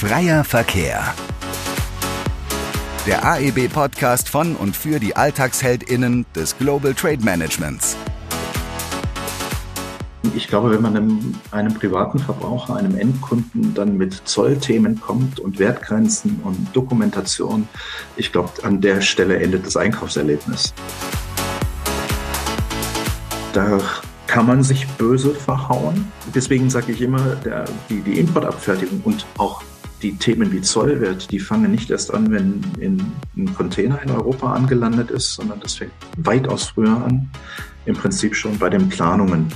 Freier Verkehr. Der AEB-Podcast von und für die AlltagsheldInnen des Global Trade Managements. Ich glaube, wenn man einem, einem, privaten Verbraucher, einem Endkunden dann mit Zollthemen kommt und Wertgrenzen und Dokumentation, ich glaube, an der Stelle endet das Einkaufserlebnis. Da kann man sich böse verhauen. Deswegen sage ich immer, der, die, die Importabfertigung und auch die Themen wie Zollwert, die fangen nicht erst an, wenn in, ein Container in Europa angelandet ist, sondern das fängt weitaus früher an, im Prinzip schon bei den Planungen.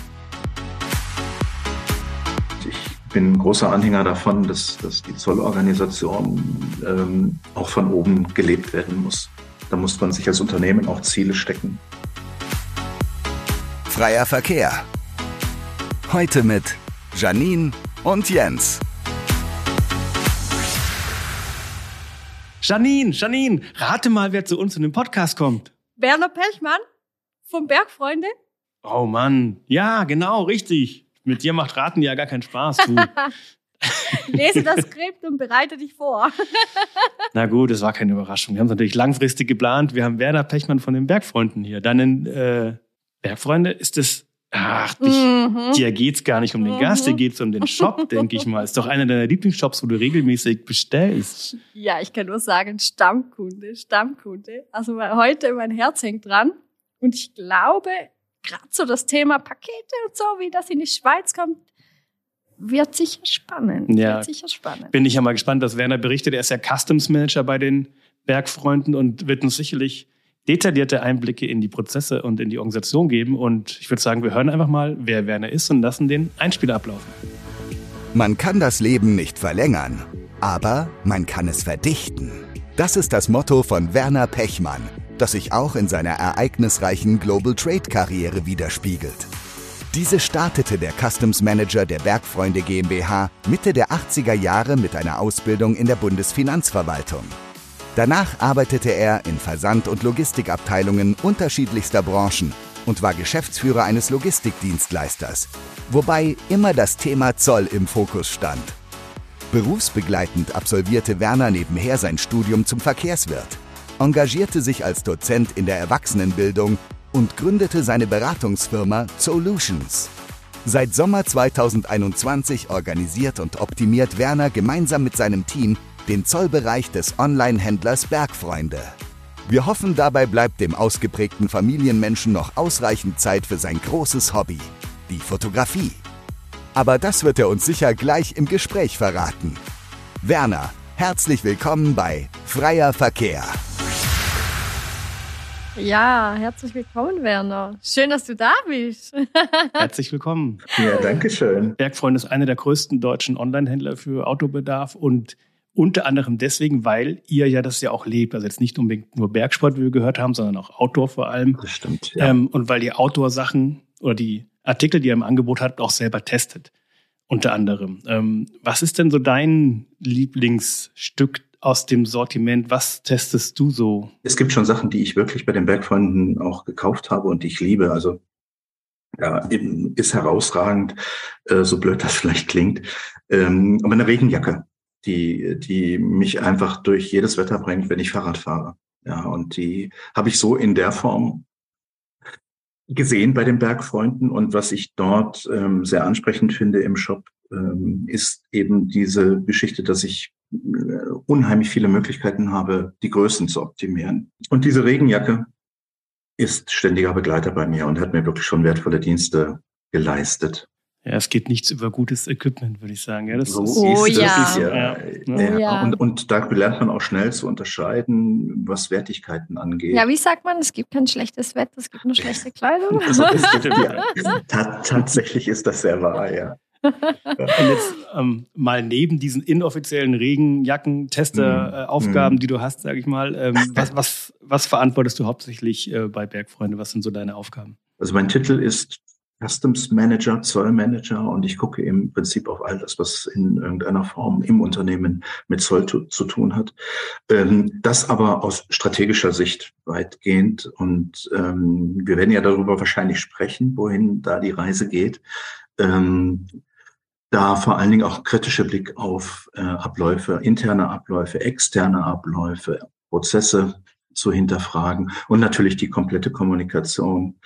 Ich bin ein großer Anhänger davon, dass, dass die Zollorganisation ähm, auch von oben gelebt werden muss. Da muss man sich als Unternehmen auch Ziele stecken. Freier Verkehr. Heute mit Janine und Jens. Janine, Janine, rate mal, wer zu uns in den Podcast kommt. Werner Pechmann vom Bergfreunde. Oh Mann, ja, genau, richtig. Mit dir macht Raten ja gar keinen Spaß. Du. Lese das Skript und bereite dich vor. Na gut, es war keine Überraschung. Wir haben es natürlich langfristig geplant. Wir haben Werner Pechmann von den Bergfreunden hier. Deinen äh, Bergfreunde ist es Ach, dich, mhm. dir geht's gar nicht um den Gast, dir mhm. geht's um den Shop, denke ich mal. Ist doch einer deiner Lieblingsshops, wo du regelmäßig bestellst. Ja, ich kann nur sagen, Stammkunde, Stammkunde. Also heute mein Herz hängt dran. Und ich glaube, gerade so das Thema Pakete und so, wie das in die Schweiz kommt, wird sicher spannend. Ja, wird sicher spannend. Bin ich ja mal gespannt, was Werner berichtet. Er ist ja Customs Manager bei den Bergfreunden und wird uns sicherlich detaillierte Einblicke in die Prozesse und in die Organisation geben. Und ich würde sagen, wir hören einfach mal, wer Werner ist und lassen den Einspieler ablaufen. Man kann das Leben nicht verlängern, aber man kann es verdichten. Das ist das Motto von Werner Pechmann, das sich auch in seiner ereignisreichen Global Trade Karriere widerspiegelt. Diese startete der Customs Manager der Bergfreunde GmbH Mitte der 80er Jahre mit einer Ausbildung in der Bundesfinanzverwaltung. Danach arbeitete er in Versand- und Logistikabteilungen unterschiedlichster Branchen und war Geschäftsführer eines Logistikdienstleisters, wobei immer das Thema Zoll im Fokus stand. Berufsbegleitend absolvierte Werner nebenher sein Studium zum Verkehrswirt, engagierte sich als Dozent in der Erwachsenenbildung und gründete seine Beratungsfirma Solutions. Seit Sommer 2021 organisiert und optimiert Werner gemeinsam mit seinem Team den Zollbereich des Online-Händlers Bergfreunde. Wir hoffen, dabei bleibt dem ausgeprägten Familienmenschen noch ausreichend Zeit für sein großes Hobby, die Fotografie. Aber das wird er uns sicher gleich im Gespräch verraten. Werner, herzlich willkommen bei Freier Verkehr. Ja, herzlich willkommen, Werner. Schön, dass du da bist. herzlich willkommen. Ja, danke schön. Bergfreund ist einer der größten deutschen Online-Händler für Autobedarf und unter anderem deswegen, weil ihr ja das ja auch lebt. Also jetzt nicht unbedingt nur Bergsport, wie wir gehört haben, sondern auch Outdoor vor allem. Das stimmt. Ja. Ähm, und weil ihr Outdoor-Sachen oder die Artikel, die ihr im Angebot habt, auch selber testet. Unter anderem. Ähm, was ist denn so dein Lieblingsstück aus dem Sortiment? Was testest du so? Es gibt schon Sachen, die ich wirklich bei den Bergfreunden auch gekauft habe und die ich liebe. Also ja, ist herausragend, äh, so blöd das vielleicht klingt. Ähm, aber eine Regenjacke die, die mich einfach durch jedes Wetter bringt, wenn ich Fahrrad fahre. Ja, und die habe ich so in der Form gesehen bei den Bergfreunden. Und was ich dort ähm, sehr ansprechend finde im Shop, ähm, ist eben diese Geschichte, dass ich äh, unheimlich viele Möglichkeiten habe, die Größen zu optimieren. Und diese Regenjacke ist ständiger Begleiter bei mir und hat mir wirklich schon wertvolle Dienste geleistet. Ja, es geht nichts über gutes Equipment, würde ich sagen. Ja, das so ist, oh, ist, ja. Ist ja, ja. ja. ja. Und, und da lernt man auch schnell zu unterscheiden, was Wertigkeiten angeht. Ja, wie sagt man, es gibt kein schlechtes Wetter, es gibt nur schlechte Kleidung. Also ist, ja, tatsächlich ist das sehr wahr, ja. Und jetzt ähm, mal neben diesen inoffiziellen Regenjacken-Tester-Aufgaben, mhm. die du hast, sage ich mal, ähm, was, was, was verantwortest du hauptsächlich äh, bei Bergfreunde? Was sind so deine Aufgaben? Also mein Titel ist Customs Manager, Zollmanager und ich gucke im Prinzip auf all das, was in irgendeiner Form im Unternehmen mit Zoll zu, zu tun hat. Ähm, das aber aus strategischer Sicht weitgehend und ähm, wir werden ja darüber wahrscheinlich sprechen, wohin da die Reise geht. Ähm, da vor allen Dingen auch kritische Blick auf äh, Abläufe, interne Abläufe, externe Abläufe, Prozesse zu hinterfragen und natürlich die komplette Kommunikation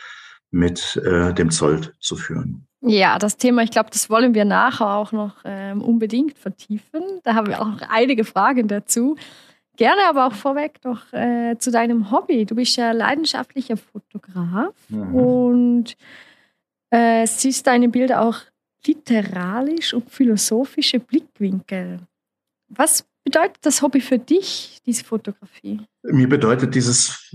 mit äh, dem Zoll zu führen. Ja, das Thema, ich glaube, das wollen wir nachher auch noch ähm, unbedingt vertiefen. Da haben wir auch noch einige Fragen dazu. Gerne aber auch vorweg noch äh, zu deinem Hobby. Du bist ja leidenschaftlicher Fotograf mhm. und äh, siehst deine Bilder auch literarisch und philosophische Blickwinkel. Was bedeutet das Hobby für dich, diese Fotografie? Mir bedeutet dieses,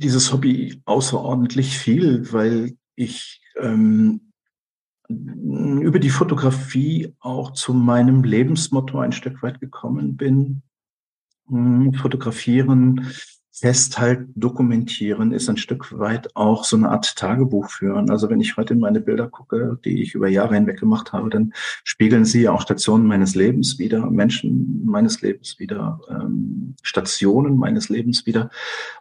dieses Hobby außerordentlich viel, weil ich ähm, über die Fotografie auch zu meinem Lebensmotto ein Stück weit gekommen bin. Hm, fotografieren festhalten, dokumentieren ist ein Stück weit auch so eine Art Tagebuch führen. Also wenn ich heute in meine Bilder gucke, die ich über Jahre hinweg gemacht habe, dann spiegeln sie auch Stationen meines Lebens wieder, Menschen meines Lebens wieder, ähm, Stationen meines Lebens wieder.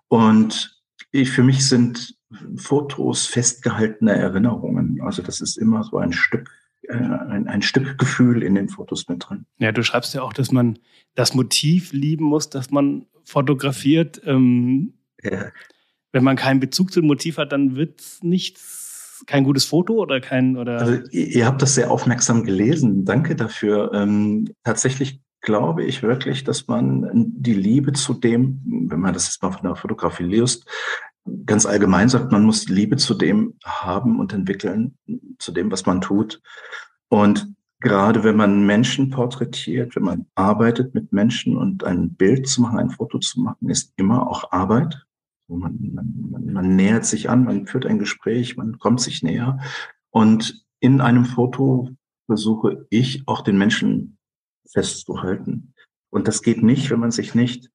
Und ich, für mich sind Fotos festgehaltene Erinnerungen. Also das ist immer so ein Stück äh, ein, ein Stück Gefühl in den Fotos mit drin. Ja, du schreibst ja auch, dass man das Motiv lieben muss, dass man fotografiert. Ähm, ja. Wenn man keinen Bezug zum Motiv hat, dann wird es nichts, kein gutes Foto oder kein oder. Also, ihr habt das sehr aufmerksam gelesen. Danke dafür. Ähm, tatsächlich glaube ich wirklich, dass man die Liebe zu dem, wenn man das jetzt mal von der Fotografie liest, ganz allgemein sagt, man muss Liebe zu dem haben und entwickeln, zu dem, was man tut. Und gerade wenn man Menschen porträtiert, wenn man arbeitet mit Menschen und ein Bild zu machen, ein Foto zu machen, ist immer auch Arbeit. Man, man, man nähert sich an, man führt ein Gespräch, man kommt sich näher. Und in einem Foto versuche ich auch den Menschen festzuhalten. Und das geht nicht, wenn man sich nicht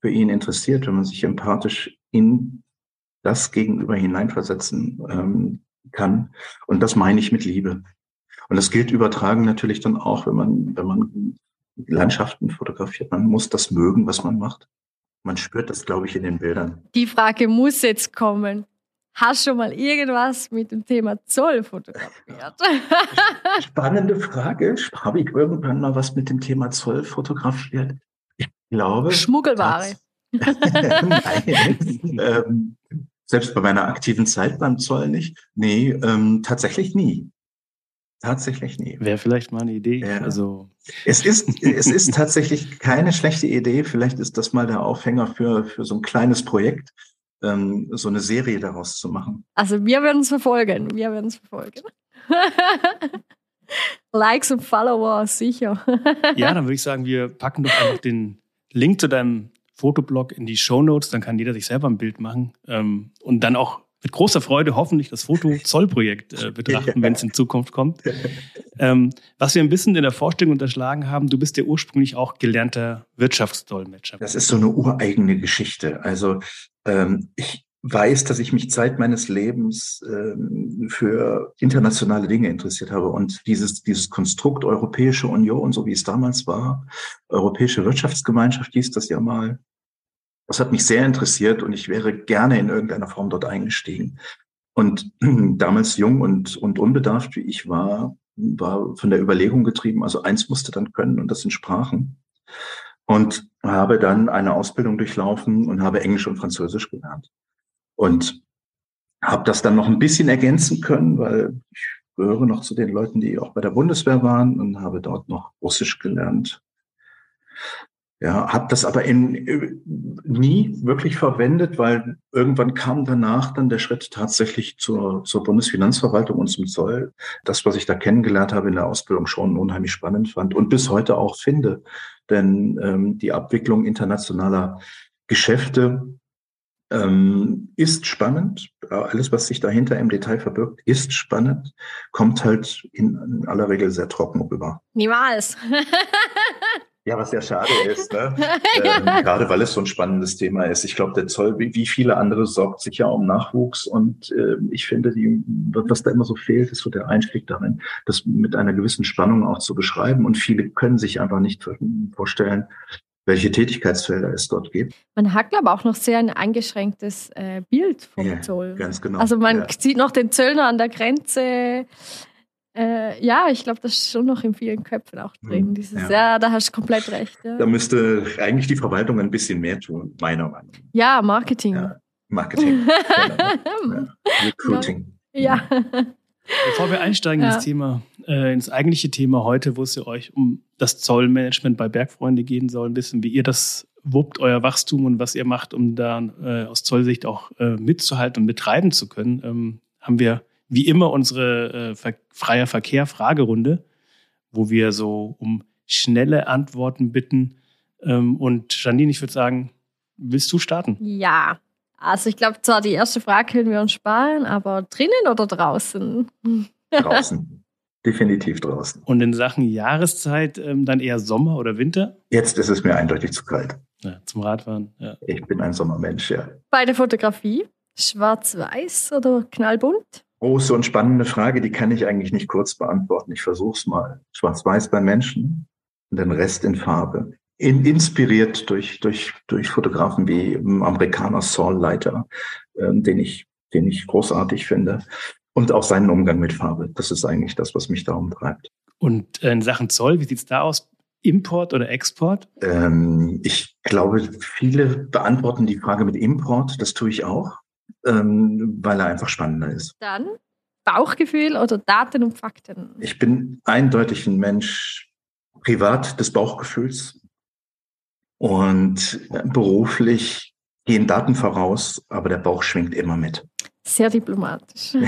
für ihn interessiert, wenn man sich empathisch in das Gegenüber hineinversetzen ähm, kann. Und das meine ich mit Liebe. Und das gilt übertragen natürlich dann auch, wenn man, wenn man Landschaften fotografiert. Man muss das mögen, was man macht. Man spürt das, glaube ich, in den Bildern. Die Frage muss jetzt kommen. Hast du schon mal irgendwas mit dem Thema Zoll fotografiert? Spannende Frage. Habe ich irgendwann mal was mit dem Thema Zoll fotografiert? Ich glaube. Schmuggelware. Nein. ähm, selbst bei meiner aktiven Zeit beim Zoll nicht. Nee, ähm, tatsächlich nie. Tatsächlich nie. Wäre vielleicht mal eine Idee. Ja. Also es ist, es ist tatsächlich keine schlechte Idee. Vielleicht ist das mal der Aufhänger für, für so ein kleines Projekt, ähm, so eine Serie daraus zu machen. Also wir werden es verfolgen. Wir werden es verfolgen. Likes und Follower, sicher. ja, dann würde ich sagen, wir packen doch einfach den Link zu deinem Fotoblog in die Show Notes, dann kann jeder sich selber ein Bild machen ähm, und dann auch mit großer Freude hoffentlich das Foto-Zoll-Projekt äh, betrachten, wenn es in Zukunft kommt. Ähm, was wir ein bisschen in der Vorstellung unterschlagen haben, du bist ja ursprünglich auch gelernter Wirtschaftsdolmetscher. Das ist so eine ureigene Geschichte. Also ähm, ich weiß, dass ich mich Zeit meines Lebens ähm, für internationale Dinge interessiert habe und dieses, dieses Konstrukt Europäische Union, so wie es damals war, Europäische Wirtschaftsgemeinschaft hieß das ja mal, das hat mich sehr interessiert und ich wäre gerne in irgendeiner Form dort eingestiegen. Und damals jung und, und unbedarft wie ich war, war von der Überlegung getrieben, also eins musste dann können und das sind Sprachen. Und habe dann eine Ausbildung durchlaufen und habe Englisch und Französisch gelernt. Und habe das dann noch ein bisschen ergänzen können, weil ich gehöre noch zu den Leuten, die auch bei der Bundeswehr waren und habe dort noch Russisch gelernt. Ja, habe das aber in, nie wirklich verwendet, weil irgendwann kam danach dann der Schritt tatsächlich zur, zur Bundesfinanzverwaltung und zum Zoll. Das, was ich da kennengelernt habe in der Ausbildung, schon unheimlich spannend fand und bis heute auch finde. Denn ähm, die Abwicklung internationaler Geschäfte ähm, ist spannend. Alles, was sich dahinter im Detail verbirgt, ist spannend, kommt halt in, in aller Regel sehr trocken rüber. Niemals. Ja, was ja schade ist, ne? ähm, gerade weil es so ein spannendes Thema ist. Ich glaube, der Zoll, wie, viele andere, sorgt sich ja um Nachwuchs und äh, ich finde, die, was da immer so fehlt, ist so der Einstieg darin, das mit einer gewissen Spannung auch zu beschreiben und viele können sich einfach nicht vorstellen, welche Tätigkeitsfelder es dort gibt. Man hat, glaube ich, auch noch sehr ein eingeschränktes äh, Bild vom ja, Zoll. Ganz genau. Also man ja. sieht noch den Zöllner an der Grenze Äh, ja, ich glaube, das ist schon noch in vielen Köpfen auch drin. Mhm. Dieses, ja. ja da hast du komplett recht. Ja. Da müsste eigentlich die Verwaltung ein bisschen mehr tun, meiner Meinung nach. Ja, Marketing. Ja, Marketing. genau. Recruiting. Ja. Bevor wir einsteigen ins Thema, äh, ins eigentliche Thema heute, wo es ja euch um das Zollmanagement bei Bergfreunde gehen soll, ein bisschen, wie ihr das wuppt, euer Wachstum und was ihr macht, um da äh, aus Zollsicht auch äh, mitzuhalten und betreiben zu können, ähm, haben wir wie immer unsere äh, ver freier Verkehr Fragerunde, wo wir so um schnelle Antworten bitten. Ähm, und Janine, ich würde sagen, willst du starten? Ja. Also ich glaube zwar die erste Frage können wir uns sparen, aber drinnen oder draußen? Draußen. Definitiv draußen. Und in Sachen Jahreszeit ähm, dann eher Sommer oder Winter? Jetzt ist es mir eindeutig zu kalt. Ja, zum Radfahren. Ja. Ich bin ein Sommermensch, ja. Bei der Fotografie? Schwarz-Weiß oder knallbunt? Große und spannende Frage, die kann ich eigentlich nicht kurz beantworten. Ich versuche es mal. Schwarz-Weiß bei Menschen und den Rest in Farbe. In, inspiriert durch, durch, durch Fotografen wie Amerikaner Saul Leiter, äh, den, ich, den ich großartig finde. Und auch seinen Umgang mit Farbe. Das ist eigentlich das, was mich da umtreibt. Und in Sachen Zoll, wie sieht es da aus? Import oder Export? Ähm, ich glaube, viele beantworten die Frage mit Import. Das tue ich auch ähm, weil er einfach spannender ist. Dann Bauchgefühl oder Daten und Fakten? Ich bin eindeutig ein Mensch privat des Bauchgefühls und beruflich gehen Daten voraus, aber der Bauch schwingt immer mit. Sehr diplomatisch. ja,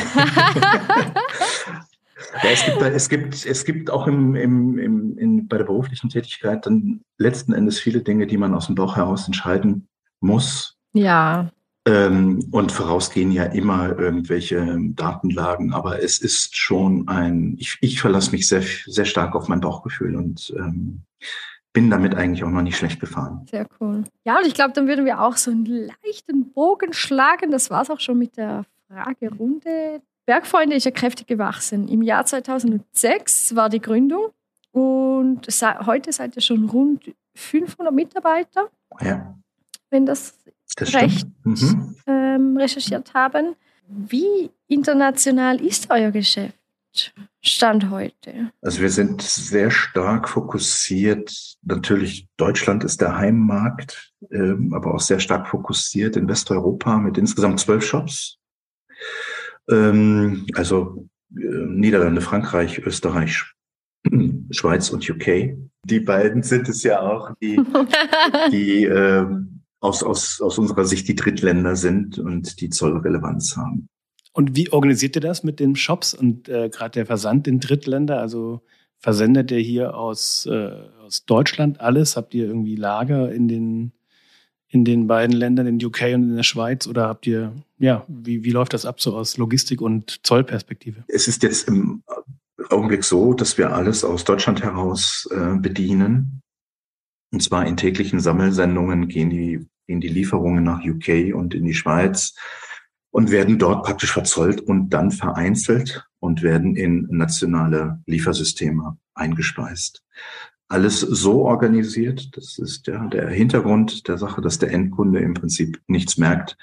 es, gibt, es, gibt, es gibt auch im, im, im, in, bei der beruflichen Tätigkeit dann letzten Endes viele Dinge, die man aus dem Bauch heraus entscheiden muss. Ja. Ähm, und vorausgehen ja immer irgendwelche Datenlagen, aber es ist schon ein, ich, ich verlasse mich sehr, sehr stark auf mein Bauchgefühl und ähm, bin damit eigentlich auch noch nicht schlecht gefahren. Sehr cool. Ja, und ich glaube, dann würden wir auch so einen leichten Bogen schlagen. Das war es auch schon mit der Fragerunde. Bergfreunde ist ja kräftig gewachsen. Im Jahr 2006 war die Gründung und heute seid ihr schon rund 500 Mitarbeiter. Ja. Wenn das das recht mhm. ähm, recherchiert haben. Wie international ist euer Geschäft? Stand heute? Also wir sind sehr stark fokussiert. Natürlich, Deutschland ist der Heimmarkt, ähm, aber auch sehr stark fokussiert in Westeuropa mit insgesamt zwölf Shops. Ähm, also äh, Niederlande, Frankreich, Österreich, Schweiz und UK. Die beiden sind es ja auch, die, die ähm, aus, aus, aus unserer Sicht die Drittländer sind und die Zollrelevanz haben. Und wie organisiert ihr das mit den Shops und äh, gerade der Versand in Drittländer? Also versendet ihr hier aus, äh, aus Deutschland alles? Habt ihr irgendwie Lager in den, in den beiden Ländern, in UK und in der Schweiz? Oder habt ihr, ja, wie, wie läuft das ab so aus Logistik- und Zollperspektive? Es ist jetzt im Augenblick so, dass wir alles aus Deutschland heraus äh, bedienen. Und zwar in täglichen Sammelsendungen gehen die, gehen die Lieferungen nach UK und in die Schweiz und werden dort praktisch verzollt und dann vereinzelt und werden in nationale Liefersysteme eingespeist. Alles so organisiert, das ist ja der Hintergrund der Sache, dass der Endkunde im Prinzip nichts merkt,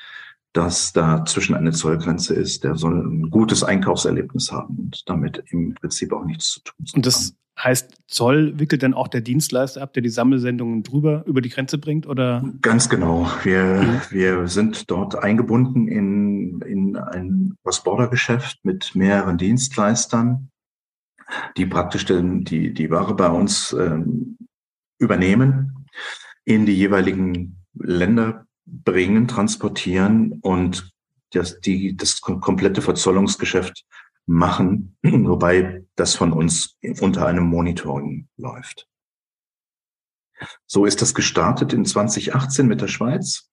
dass da zwischen eine Zollgrenze ist. Der soll ein gutes Einkaufserlebnis haben und damit im Prinzip auch nichts zu tun. Und das Heißt, Zoll wickelt dann auch der Dienstleister ab, der die Sammelsendungen drüber über die Grenze bringt, oder? Ganz genau. Wir, mhm. wir sind dort eingebunden in, in ein Cross-Border-Geschäft mit mehreren Dienstleistern, die praktisch den, die, die Ware bei uns ähm, übernehmen, in die jeweiligen Länder bringen, transportieren und das, die, das komplette Verzollungsgeschäft machen, wobei das von uns unter einem Monitoring läuft. So ist das gestartet in 2018 mit der Schweiz.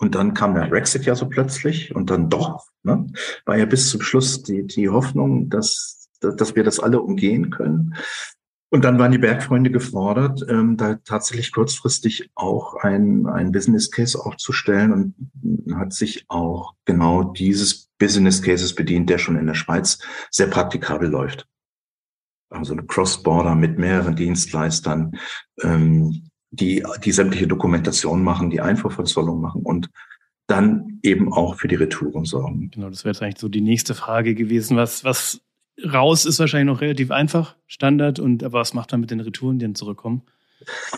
Und dann kam der Brexit ja so plötzlich und dann doch, ne, war ja bis zum Schluss die, die Hoffnung, dass, dass wir das alle umgehen können. Und dann waren die Bergfreunde gefordert, ähm, da tatsächlich kurzfristig auch ein, ein Business Case aufzustellen und hat sich auch genau dieses Business Cases bedient, der schon in der Schweiz sehr praktikabel läuft. Also eine Cross-Border mit mehreren Dienstleistern, ähm, die, die sämtliche Dokumentation machen, die Einfuhrverzollung machen und dann eben auch für die Retouren sorgen. Genau, das wäre jetzt eigentlich so die nächste Frage gewesen. Was, was raus ist wahrscheinlich noch relativ einfach, Standard. Und aber was macht man mit den Retouren, die dann zurückkommen?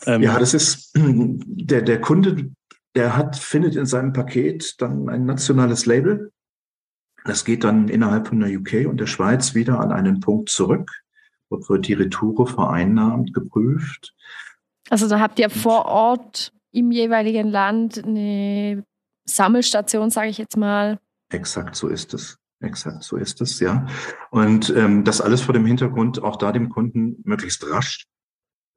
Ähm, ja, das ist der, der Kunde, der hat, findet in seinem Paket dann ein nationales Label. Das geht dann innerhalb von der UK und der Schweiz wieder an einen Punkt zurück. Dort wird die Retoure vereinnahmt, geprüft. Also da habt ihr vor Ort im jeweiligen Land eine Sammelstation, sage ich jetzt mal. Exakt so ist es. Exakt so ist es, ja. Und ähm, das alles vor dem Hintergrund, auch da dem Kunden möglichst rasch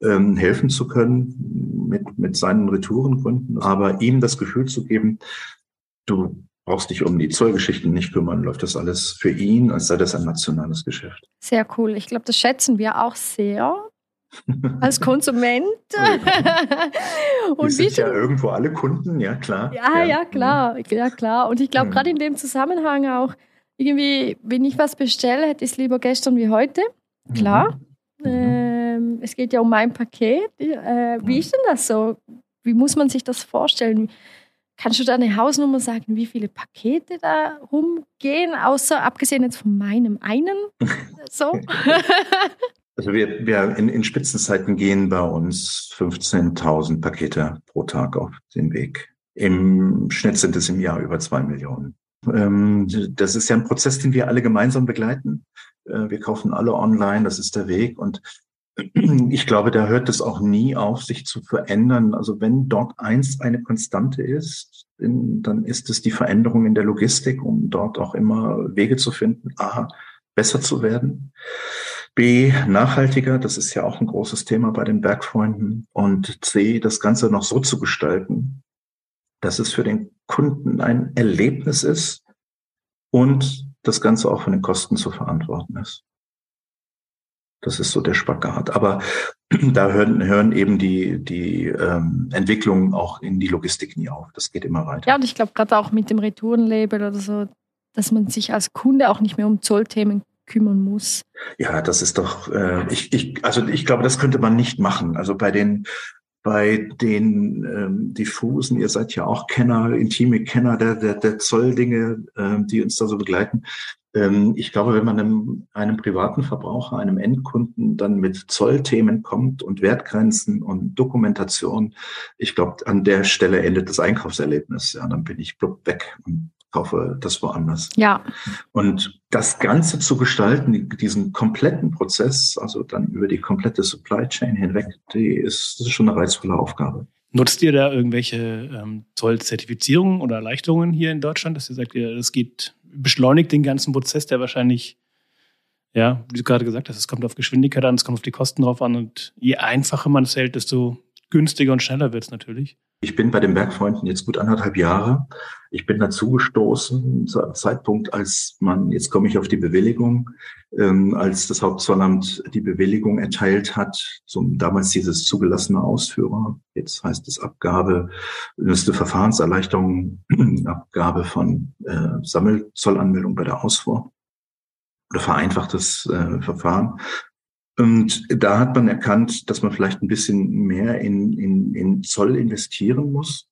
ähm, helfen zu können mit, mit seinen Retourengründen, aber ihm das Gefühl zu geben, du brauchst dich um die Zollgeschichten nicht kümmern, läuft das alles für ihn, als sei das ein nationales Geschäft. Sehr cool. Ich glaube, das schätzen wir auch sehr als Konsument. und wir sind ja irgendwo alle Kunden, ja klar. Ja, ja, ja klar, ja klar. Und ich glaube, mhm. gerade in dem Zusammenhang auch, irgendwie, wenn ich was bestelle, hätte ich es lieber gestern wie heute. Klar. Mhm. Ähm, es geht ja um mein Paket. Äh, wie ist denn das so? Wie muss man sich das vorstellen? Kannst du da eine Hausnummer sagen, wie viele Pakete da rumgehen, außer abgesehen jetzt von meinem einen? So? Also wir, wir in, in Spitzenzeiten gehen bei uns 15.000 Pakete pro Tag auf den Weg. Im Schnitt sind es im Jahr über zwei Millionen. Ähm, das ist ja ein Prozess, den wir alle gemeinsam begleiten. Äh, wir kaufen alle online, das ist der Weg. Und ich glaube, da hört es auch nie auf, sich zu verändern. Also wenn dort eins eine Konstante ist, dann ist es die Veränderung in der Logistik, um dort auch immer Wege zu finden, A, besser zu werden, B, nachhaltiger, das ist ja auch ein großes Thema bei den Bergfreunden, und C, das Ganze noch so zu gestalten, dass es für den Kunden ein Erlebnis ist und das Ganze auch von den Kosten zu verantworten ist. Das ist so der Spagat. Aber da hören, hören eben die, die ähm, Entwicklungen auch in die Logistik nie auf. Das geht immer weiter. Ja, und ich glaube gerade auch mit dem Retourenlabel oder so, dass man sich als Kunde auch nicht mehr um Zollthemen kümmern muss. Ja, das ist doch, äh, ich, ich, also ich glaube, das könnte man nicht machen. Also bei den bei den ähm, diffusen, ihr seid ja auch Kenner, intime Kenner der, der, der Zolldinge, ähm, die uns da so begleiten. Ähm, ich glaube, wenn man einem, einem privaten Verbraucher, einem Endkunden dann mit Zollthemen kommt und Wertgrenzen und Dokumentation, ich glaube, an der Stelle endet das Einkaufserlebnis. Ja, dann bin ich blub weg und kaufe das woanders. Ja. Und das Ganze zu gestalten, diesen kompletten Prozess, also dann über die komplette Supply Chain hinweg, die ist, das ist schon eine reizvolle Aufgabe. Nutzt ihr da irgendwelche ähm, Zollzertifizierungen oder Erleichterungen hier in Deutschland, dass ihr sagt, es geht, beschleunigt den ganzen Prozess, der wahrscheinlich, ja, wie du gerade gesagt hast, es kommt auf Geschwindigkeit an, es kommt auf die Kosten drauf an. Und je einfacher man es hält, desto günstiger und schneller wird es natürlich. Ich bin bei den Bergfreunden jetzt gut anderthalb Jahre. Ich bin dazu gestoßen zu einem Zeitpunkt, als man, jetzt komme ich auf die Bewilligung, ähm, als das Hauptzollamt die Bewilligung erteilt hat, zum damals dieses zugelassene Ausführer. Jetzt heißt es Abgabe, müsste Verfahrenserleichterung, Abgabe von äh, Sammelzollanmeldung bei der Ausfuhr oder vereinfachtes äh, Verfahren. Und da hat man erkannt, dass man vielleicht ein bisschen mehr in, in, in Zoll investieren muss.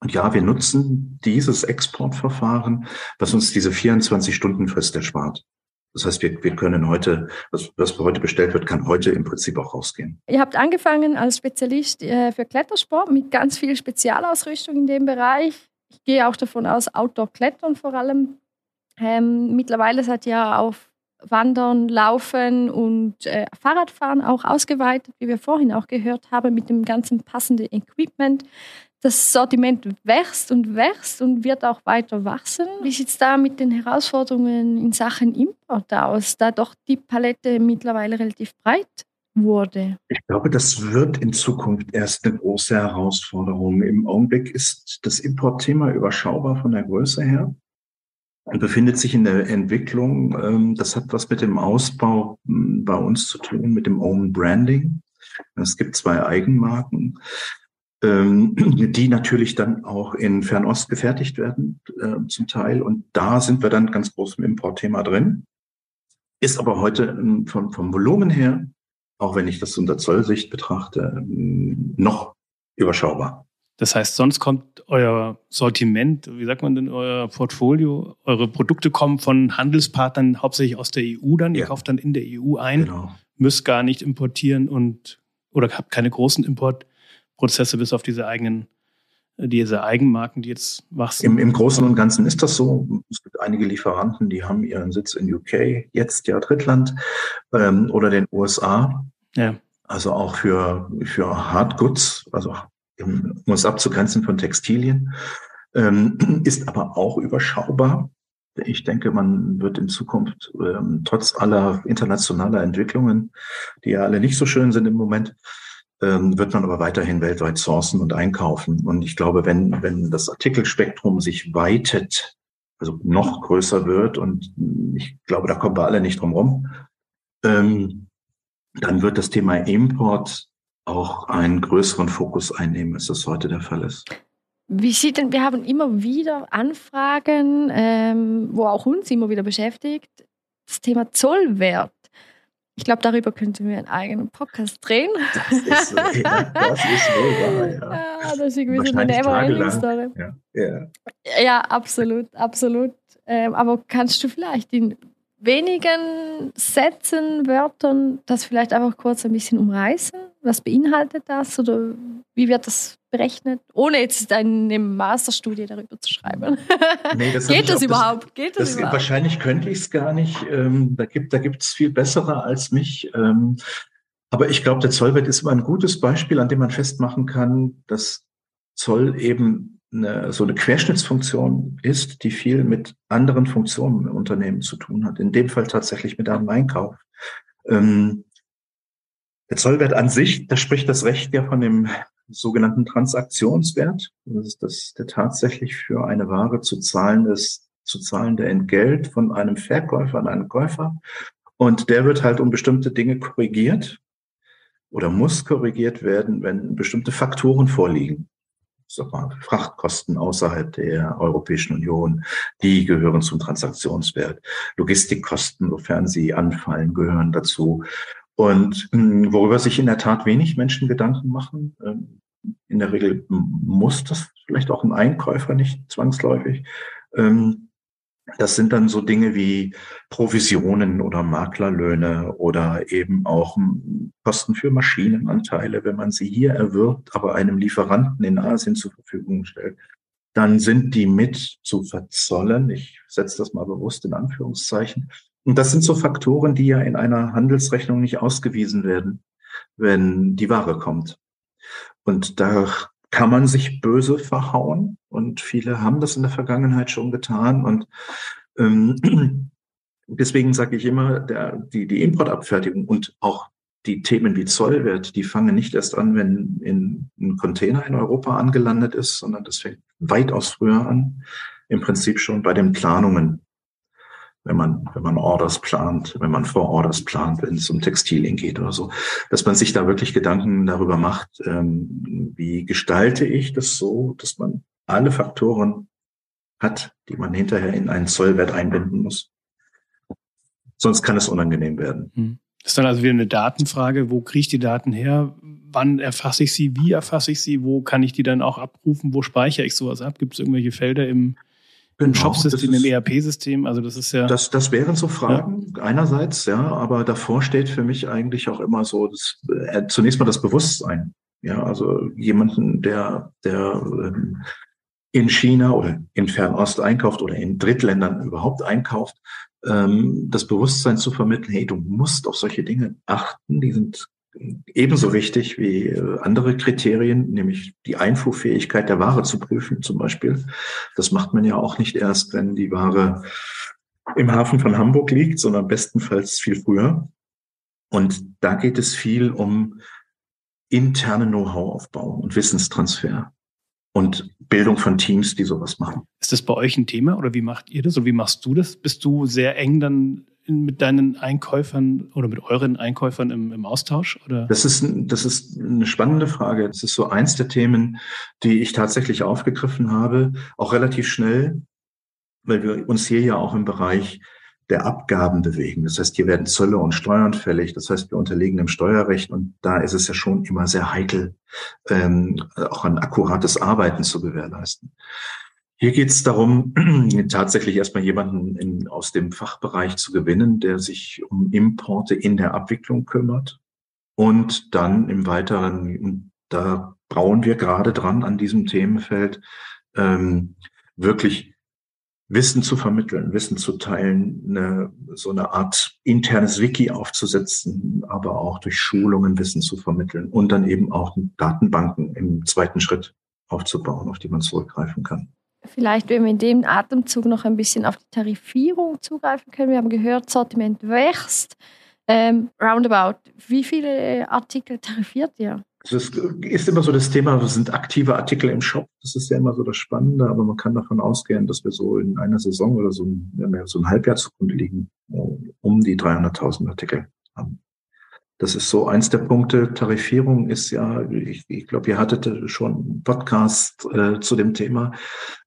Und ja, wir nutzen dieses Exportverfahren, was uns diese 24-Stunden-Frist erspart. Das heißt, wir, wir können heute, was, was heute bestellt wird, kann heute im Prinzip auch rausgehen. Ihr habt angefangen als Spezialist äh, für Klettersport mit ganz viel Spezialausrüstung in dem Bereich. Ich gehe auch davon aus, Outdoor-Klettern vor allem. Ähm, mittlerweile seid ihr auf Wandern, Laufen und äh, Fahrradfahren auch ausgeweitet, wie wir vorhin auch gehört haben, mit dem ganzen passenden Equipment. Das Sortiment wächst und wächst und wird auch weiter wachsen. Wie sieht es da mit den Herausforderungen in Sachen Import aus, da doch die Palette mittlerweile relativ breit wurde? Ich glaube, das wird in Zukunft erst eine große Herausforderung. Im Augenblick ist das Importthema überschaubar von der Größe her befindet sich in der Entwicklung. Ähm, das hat was mit dem Ausbau hm, bei uns zu tun, mit dem Own Branding. Es gibt zwei Eigenmarken, ähm, die natürlich dann auch in Fernost gefertigt werden, äh, zum Teil. Und da sind wir dann ganz groß im Importthema drin. Ist aber heute ähm, vom, vom Volumen her, auch wenn ich das unter Zollsicht betrachte, noch überschaubar. Das heißt, sonst kommt euer Sortiment, wie sagt man denn, euer Portfolio, eure Produkte kommen von Handelspartnern hauptsächlich aus der EU dann. Ja. Ihr kauft dann in der EU ein, genau. müsst gar nicht importieren und oder habt keine großen Importprozesse bis auf diese eigenen diese Eigenmarken, die jetzt wachsen? Im, Im Großen und Ganzen ist das so. Es gibt einige Lieferanten, die haben ihren Sitz in UK, jetzt ja Drittland ähm, oder den USA. Ja. Also auch für, für Hardgoods, also um es abzugrenzen von Textilien, ähm, ist aber auch überschaubar. Ich denke, man wird in Zukunft ähm, trotz aller internationaler Entwicklungen, die ja alle nicht so schön sind im Moment, ähm, wird man aber weiterhin weltweit sourcen und einkaufen. Und ich glaube, wenn, wenn das Artikelspektrum sich weitet, also noch größer wird, und ich glaube, da kommen wir alle nicht drum rum, dann wird das Thema Import auch einen größeren Fokus einnehmen, als das heute der Fall ist. Wie sieht denn, wir haben immer wieder Anfragen, ähm, wo auch uns immer wieder beschäftigt, das Thema Zollwert. Ich glaube, darüber könnten wir einen eigenen Podcast drehen. Das ist, ja, das ist wohl wahr, ja. ja das ist irgendwie so eine Never-Ending-Story. Ja, ja. ja, absolut, absolut. Ähm, aber kannst du vielleicht in wenigen Sätzen, Wörtern das vielleicht einfach kurz ein bisschen umreißen? Was beinhaltet das oder wie wird das berechnet, ohne jetzt eine Masterstudie darüber zu schreiben? Nee, das Geht das überhaupt? Geht das, das überhaupt? Wahrscheinlich könnte ich es gar nicht. Ähm, da gibt es da viel bessere als mich. Ähm, aber ich glaube, der Zollwert ist immer ein gutes Beispiel, an dem man festmachen kann, dass Zoll eben eine, so eine Querschnittsfunktion ist, die viel mit anderen Funktionen im Unternehmen zu tun hat. In dem Fall tatsächlich mit einem Einkauf. Ähm, der Zollwert an sich, da spricht das Recht ja von dem sogenannten Transaktionswert. Das ist das, der tatsächlich für eine Ware zu zahlendes, zu zahlende Entgelt von einem Verkäufer an einen Käufer. Und der wird halt um bestimmte Dinge korrigiert oder muss korrigiert werden, wenn bestimmte Faktoren vorliegen. Sag mal, Frachtkosten außerhalb der Europäischen Union, die gehören zum Transaktionswert. Logistikkosten, sofern sie anfallen, gehören dazu. Und hm, worüber sich in der Tat wenig Menschen Gedanken machen, ähm, in der Regel muss das vielleicht auch ein Einkäufer nicht zwangsläufig. Ähm, das sind dann so Dinge wie Provisionen oder Maklerlöhne oder eben auch hm, Kosten für Maschinenanteile, wenn man sie hier erwirbt, aber einem Lieferanten in Asien zur Verfügung stellt. Dann sind die mit zu verzollen. Ich setze das mal bewusst in Anführungszeichen. Und das sind so Faktoren, die ja in einer Handelsrechnung nicht ausgewiesen werden, wenn die Ware kommt. Und da kann man sich böse verhauen. Und viele haben das in der Vergangenheit schon getan. Und ähm, deswegen sage ich immer, der, die, die Importabfertigung und auch die Themen wie Zollwert, die fangen nicht erst an, wenn in, ein Container in Europa angelandet ist, sondern das fängt weitaus früher an. Im Prinzip schon bei den Planungen wenn man, wenn man Orders plant, wenn man vor Orders plant, wenn es um Textilien geht oder so, dass man sich da wirklich Gedanken darüber macht, ähm, wie gestalte ich das so, dass man alle Faktoren hat, die man hinterher in einen Zollwert einbinden muss. Sonst kann es unangenehm werden. Hm. Das ist dann also wieder eine Datenfrage. Wo kriege ich die Daten her? Wann erfasse ich sie? Wie erfasse ich sie? Wo kann ich die dann auch abrufen? Wo speichere ich sowas ab? Gibt es irgendwelche Felder im, Genau, Shop-System, im ERP-System, also das ist ja. Das, das wären so Fragen ja. einerseits, ja, aber davor steht für mich eigentlich auch immer so das, äh, zunächst mal das Bewusstsein. Ja, also jemanden, der, der ähm, in China oder in Fernost einkauft oder in Drittländern überhaupt einkauft, ähm, das Bewusstsein zu vermitteln, hey, du musst auf solche Dinge achten, die sind ebenso wichtig wie äh, andere Kriterien, nämlich die Einfuhrfähigkeit der Ware zu prüfen zum Beispiel. Das macht man ja auch nicht erst, wenn die Ware im Hafen von Hamburg liegt, sondern bestenfalls viel früher. Und da geht es viel um interne Know-how-Aufbau und Wissenstransfer und Bildung von Teams, die sowas machen. Ist das bei euch ein Thema oder wie macht ihr das oder wie machst du das? Bist du sehr eng dann mit deinen Einkäufern oder mit euren Einkäufern im, im Austausch? Oder? Das, ist, das ist eine spannende Frage. Das ist so eins der Themen, die ich tatsächlich aufgegriffen habe, auch relativ schnell, weil wir uns hier ja auch im Bereich der Abgaben bewegen. Das heißt, hier werden Zölle und Steuern fällig. Das heißt, wir unterliegen dem Steuerrecht und da ist es ja schon immer sehr heikel, ähm, auch ein akkurates Arbeiten zu gewährleisten. Hier geht es darum, tatsächlich erstmal jemanden in, aus dem Fachbereich zu gewinnen, der sich um Importe in der Abwicklung kümmert. Und dann im Weiteren, da brauen wir gerade dran an diesem Themenfeld, ähm, wirklich Wissen zu vermitteln, Wissen zu teilen, eine, so eine Art internes Wiki aufzusetzen, aber auch durch Schulungen Wissen zu vermitteln und dann eben auch Datenbanken im zweiten Schritt aufzubauen, auf die man zurückgreifen kann. Vielleicht, wenn wir in dem Atemzug noch ein bisschen auf die Tarifierung zugreifen können. Wir haben gehört, Sortiment wächst. Ähm, roundabout, wie viele Artikel tarifiert ihr? Das ist immer so das Thema, sind aktive Artikel im Shop. Das ist ja immer so das Spannende, aber man kann davon ausgehen, dass wir so in einer Saison oder so, wir so ein Halbjahr zugrunde liegen, um die 300.000 Artikel haben. Das ist so eins der Punkte. Tarifierung ist ja, ich, ich glaube, ihr hattet schon einen Podcast äh, zu dem Thema,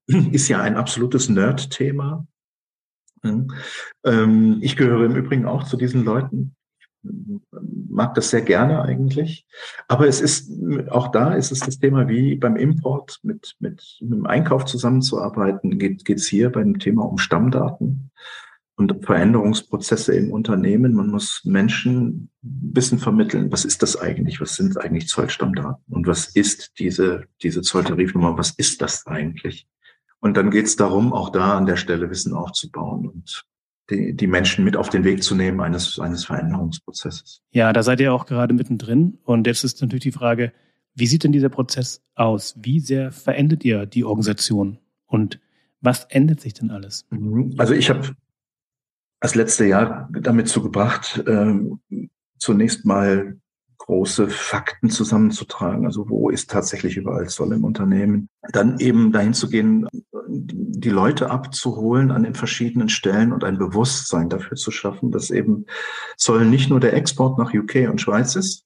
ist ja ein absolutes Nerd-Thema. Ähm, ich gehöre im Übrigen auch zu diesen Leuten. Mag das sehr gerne eigentlich. Aber es ist, auch da ist es das Thema, wie beim Import mit, mit, mit dem Einkauf zusammenzuarbeiten, geht es hier beim Thema um Stammdaten und Veränderungsprozesse im Unternehmen. Man muss Menschen Wissen vermitteln. Was ist das eigentlich? Was sind eigentlich Zollstammdaten? Und was ist diese, diese Zolltarifnummer? Was ist das eigentlich? Und dann geht es darum, auch da an der Stelle Wissen aufzubauen und die, die Menschen mit auf den Weg zu nehmen eines, eines Veränderungsprozesses. Ja, da seid ihr auch gerade mittendrin. Und jetzt ist natürlich die Frage, wie sieht denn dieser Prozess aus? Wie sehr verändert ihr die Organisation? Und was ändert sich denn alles? Mhm. Also ich habe das letzte Jahr damit zugebracht, ähm, zunächst mal große Fakten zusammenzutragen. Also wo ist tatsächlich überall Zoll im Unternehmen? Dann eben dahin zu gehen, die Leute abzuholen an den verschiedenen Stellen und ein Bewusstsein dafür zu schaffen, dass eben Zoll nicht nur der Export nach UK und Schweiz ist,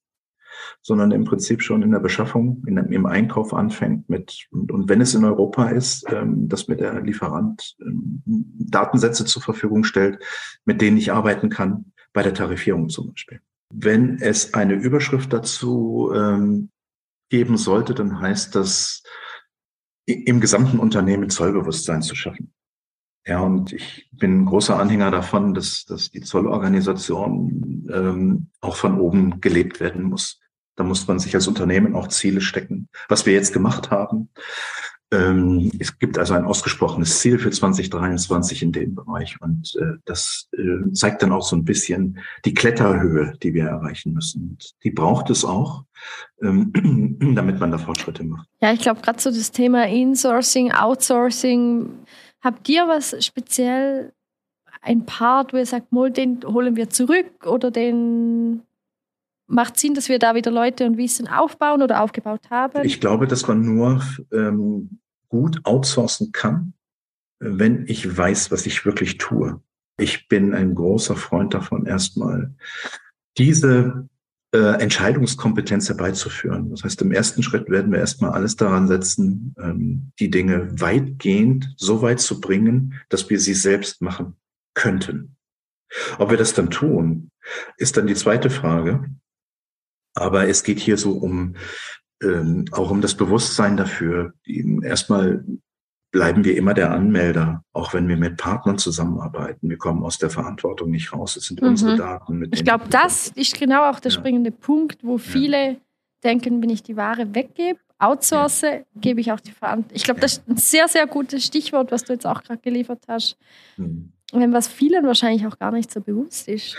sondern im Prinzip schon in der Beschaffung, in, im Einkauf anfängt mit, und, und wenn es in Europa ist, ähm, dass mir der Lieferant ähm, Datensätze zur Verfügung stellt, mit denen ich arbeiten kann, bei der Tarifierung zum Beispiel. Wenn es eine Überschrift dazu ähm, geben sollte, dann heißt das, im gesamten Unternehmen Zollbewusstsein zu schaffen. Ja, und ich bin großer Anhänger davon, dass, dass die Zollorganisation ähm, auch von oben gelebt werden muss. Da muss man sich als Unternehmen auch Ziele stecken. Was wir jetzt gemacht haben, ähm, es gibt also ein ausgesprochenes Ziel für 2023 in dem Bereich und äh, das äh, zeigt dann auch so ein bisschen die Kletterhöhe, die wir erreichen müssen. Und die braucht es auch, ähm, damit man da Fortschritte macht. Ja, ich glaube gerade so das Thema Insourcing, Outsourcing. Habt ihr was speziell, ein Part, wo ihr sagt, den holen wir zurück oder den macht Sinn, dass wir da wieder Leute und Wissen aufbauen oder aufgebaut haben? Ich glaube, dass man nur ähm, gut outsourcen kann, wenn ich weiß, was ich wirklich tue. Ich bin ein großer Freund davon, erstmal diese äh, Entscheidungskompetenz herbeizuführen. Das heißt, im ersten Schritt werden wir erstmal alles daran setzen, ähm, die Dinge weitgehend so weit zu bringen, dass wir sie selbst machen könnten. Ob wir das dann tun, ist dann die zweite Frage. Aber es geht hier so um ähm, auch um das Bewusstsein dafür. Erstmal bleiben wir immer der Anmelder, auch wenn wir mit Partnern zusammenarbeiten. Wir kommen aus der Verantwortung nicht raus. Es sind mhm. unsere Daten. Mit ich glaube, das ist genau auch der ja. springende Punkt, wo viele ja. denken, wenn ich die Ware weggebe, outsource, ja. gebe ich auch die Verantwortung. Ich glaube, das ist ein sehr, sehr gutes Stichwort, was du jetzt auch gerade geliefert hast. Mhm. Was vielen wahrscheinlich auch gar nicht so bewusst ist.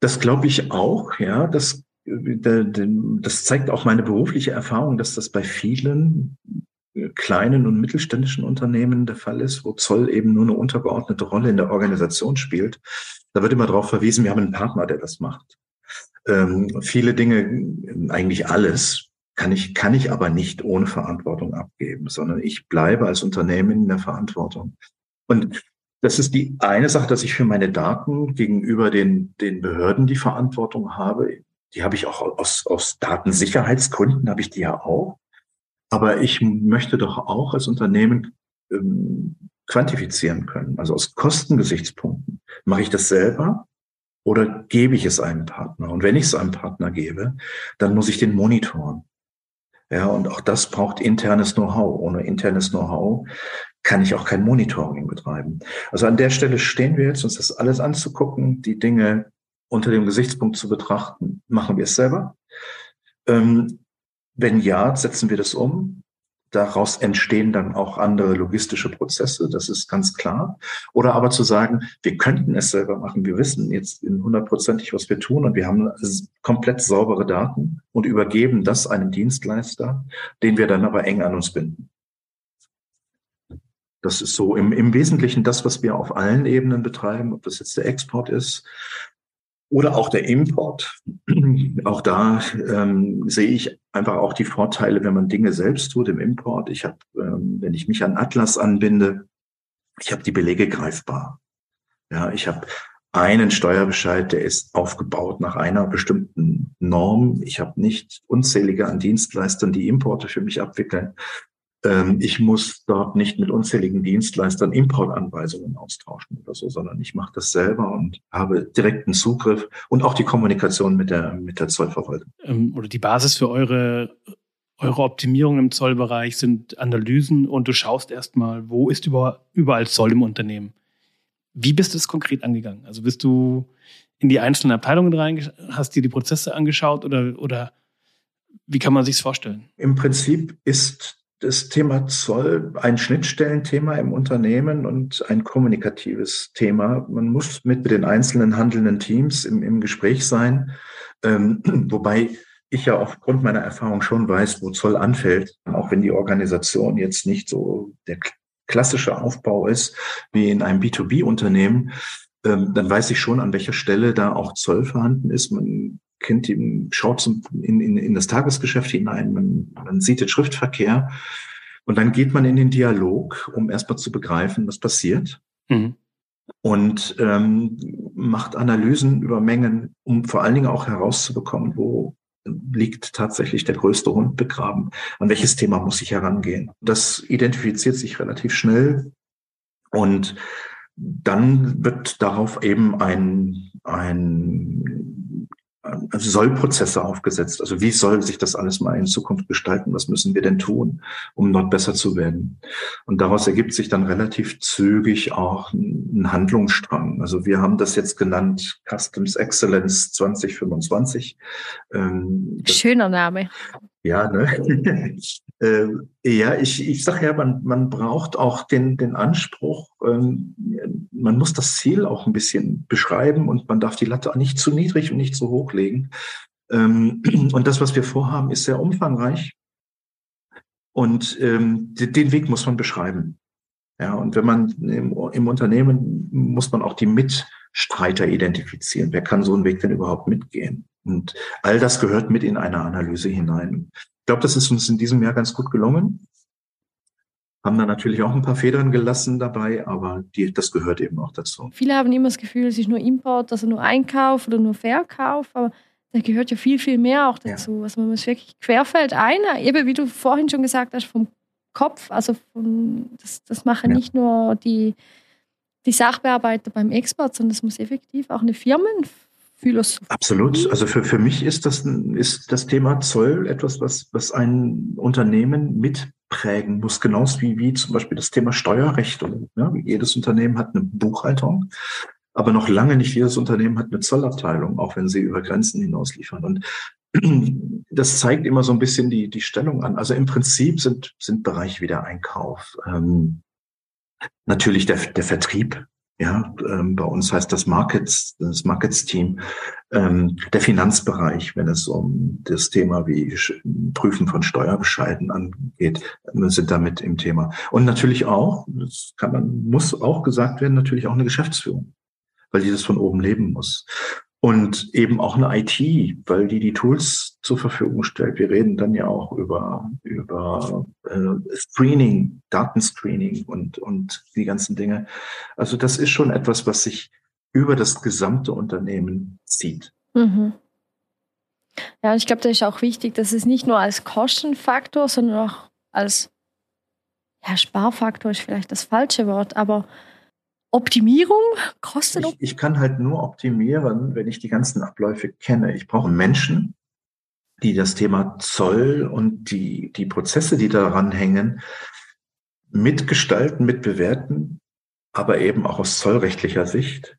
Das glaube ich auch, ja. Das das zeigt auch meine berufliche Erfahrung, dass das bei vielen kleinen und mittelständischen Unternehmen der Fall ist, wo Zoll eben nur eine untergeordnete Rolle in der Organisation spielt. Da wird immer darauf verwiesen, wir haben einen Partner, der das macht. Ähm, viele Dinge, eigentlich alles, kann ich, kann ich aber nicht ohne Verantwortung abgeben, sondern ich bleibe als Unternehmen in der Verantwortung. Und das ist die eine Sache, dass ich für meine Daten gegenüber den, den Behörden die Verantwortung habe die habe ich auch aus, aus Datensicherheitsgründen, habe ich die ja auch. Aber ich möchte doch auch als Unternehmen ähm, quantifizieren können. Also aus Kostengesichtspunkten. Mache ich das selber oder gebe ich es einem Partner? Und wenn ich es einem Partner gebe, dann muss ich den monitoren. Ja, und auch das braucht internes Know-how. Ohne internes Know-how kann ich auch kein Monitoring betreiben. Also an der Stelle stehen wir jetzt, uns das alles anzugucken, die Dinge unter dem Gesichtspunkt zu betrachten. Machen wir es selber? Ähm, wenn ja, setzen wir das um. Daraus entstehen dann auch andere logistische Prozesse, das ist ganz klar. Oder aber zu sagen, wir könnten es selber machen, wir wissen jetzt in hundertprozentig, was wir tun und wir haben komplett saubere Daten und übergeben das einem Dienstleister, den wir dann aber eng an uns binden. Das ist so im, im Wesentlichen das, was wir auf allen Ebenen betreiben, ob das jetzt der Export ist oder auch der Import. Auch da ähm, sehe ich einfach auch die Vorteile, wenn man Dinge selbst tut im Import. Ich habe, ähm, wenn ich mich an Atlas anbinde, ich habe die Belege greifbar. Ja, ich habe einen Steuerbescheid, der ist aufgebaut nach einer bestimmten Norm. Ich habe nicht unzählige an Dienstleistern, die Importe für mich abwickeln, ich muss dort nicht mit unzähligen Dienstleistern Importanweisungen austauschen oder so, sondern ich mache das selber und habe direkten Zugriff und auch die Kommunikation mit der, mit der Zollverwaltung. Ähm, oder die Basis für eure, eure Optimierung im Zollbereich sind Analysen und du schaust erstmal, wo ist überall Zoll im Unternehmen. Wie bist du es konkret angegangen? Also bist du in die einzelnen Abteilungen rein, hast dir die Prozesse angeschaut oder, oder wie kann man sich vorstellen? Im Prinzip ist das Thema Zoll ein Schnittstellenthema im Unternehmen und ein kommunikatives Thema. Man muss mit den einzelnen handelnden Teams im, im Gespräch sein, ähm, wobei ich ja aufgrund meiner Erfahrung schon weiß, wo Zoll anfällt, auch wenn die Organisation jetzt nicht so der klassische Aufbau ist wie in einem B2B-Unternehmen, ähm, dann weiß ich schon, an welcher Stelle da auch Zoll vorhanden ist. Man kennt schaut zum, in, in, in das Tagesgeschäft hinein, man, man sieht den Schriftverkehr und dann geht man in den Dialog, um erstmal zu begreifen, was passiert. Mhm. Und ähm, macht Analysen über Mengen, um vor allen Dingen auch herauszubekommen, wo liegt tatsächlich der größte Hund begraben. An welches Thema muss ich herangehen? Das identifiziert sich relativ schnell und dann wird darauf eben ein, ein Sollprozesse aufgesetzt. Also wie soll sich das alles mal in Zukunft gestalten? Was müssen wir denn tun, um dort besser zu werden? Und daraus ergibt sich dann relativ zügig auch ein Handlungsstrang. Also wir haben das jetzt genannt Customs Excellence 2025. Ähm, Schöner Name. Ja, ne? äh, ja, ich, ich sage ja, man, man braucht auch den, den Anspruch, ähm, man muss das Ziel auch ein bisschen beschreiben und man darf die Latte nicht zu niedrig und nicht zu hoch legen. Ähm, und das, was wir vorhaben, ist sehr umfangreich. Und ähm, den Weg muss man beschreiben. Ja, und wenn man im, im Unternehmen muss man auch die Mitstreiter identifizieren. Wer kann so einen Weg denn überhaupt mitgehen? Und all das gehört mit in eine Analyse hinein. Ich glaube, das ist uns in diesem Jahr ganz gut gelungen. Haben da natürlich auch ein paar Federn gelassen dabei, aber die, das gehört eben auch dazu. Viele haben immer das Gefühl, es ist nur Import, also nur Einkauf oder nur Verkauf, aber da gehört ja viel, viel mehr auch dazu. Ja. Also man muss wirklich querfeld ein, eben wie du vorhin schon gesagt hast, vom Kopf, also von, das, das machen ja. nicht nur die, die Sachbearbeiter beim Export, sondern es muss effektiv auch eine Firmen Philosophie. Absolut. Also für, für mich ist das, ist das Thema Zoll etwas, was, was ein Unternehmen mitprägen muss, genauso wie, wie zum Beispiel das Thema Steuerrecht. Und, ja, jedes Unternehmen hat eine Buchhaltung, aber noch lange nicht jedes Unternehmen hat eine Zollabteilung, auch wenn sie über Grenzen hinaus liefern. Und das zeigt immer so ein bisschen die, die Stellung an. Also im Prinzip sind, sind Bereiche wie der Einkauf, ähm, natürlich der, der Vertrieb, ja, ähm, bei uns heißt das Markets, das Markets-Team, ähm, der Finanzbereich, wenn es um das Thema wie Prüfen von Steuerbescheiden angeht, sind damit im Thema. Und natürlich auch, das kann man, muss auch gesagt werden, natürlich auch eine Geschäftsführung, weil die das von oben leben muss und eben auch eine IT, weil die die Tools zur Verfügung stellt. Wir reden dann ja auch über über äh, Screening, Datenscreening und und die ganzen Dinge. Also das ist schon etwas, was sich über das gesamte Unternehmen zieht. Mhm. Ja, ich glaube, das ist auch wichtig, dass es nicht nur als Kostenfaktor, sondern auch als ja, Sparfaktor ist vielleicht das falsche Wort, aber Optimierung kostet. Ich, ich kann halt nur optimieren, wenn ich die ganzen Abläufe kenne. Ich brauche Menschen, die das Thema Zoll und die, die Prozesse, die daran hängen, mitgestalten, mitbewerten, aber eben auch aus zollrechtlicher Sicht.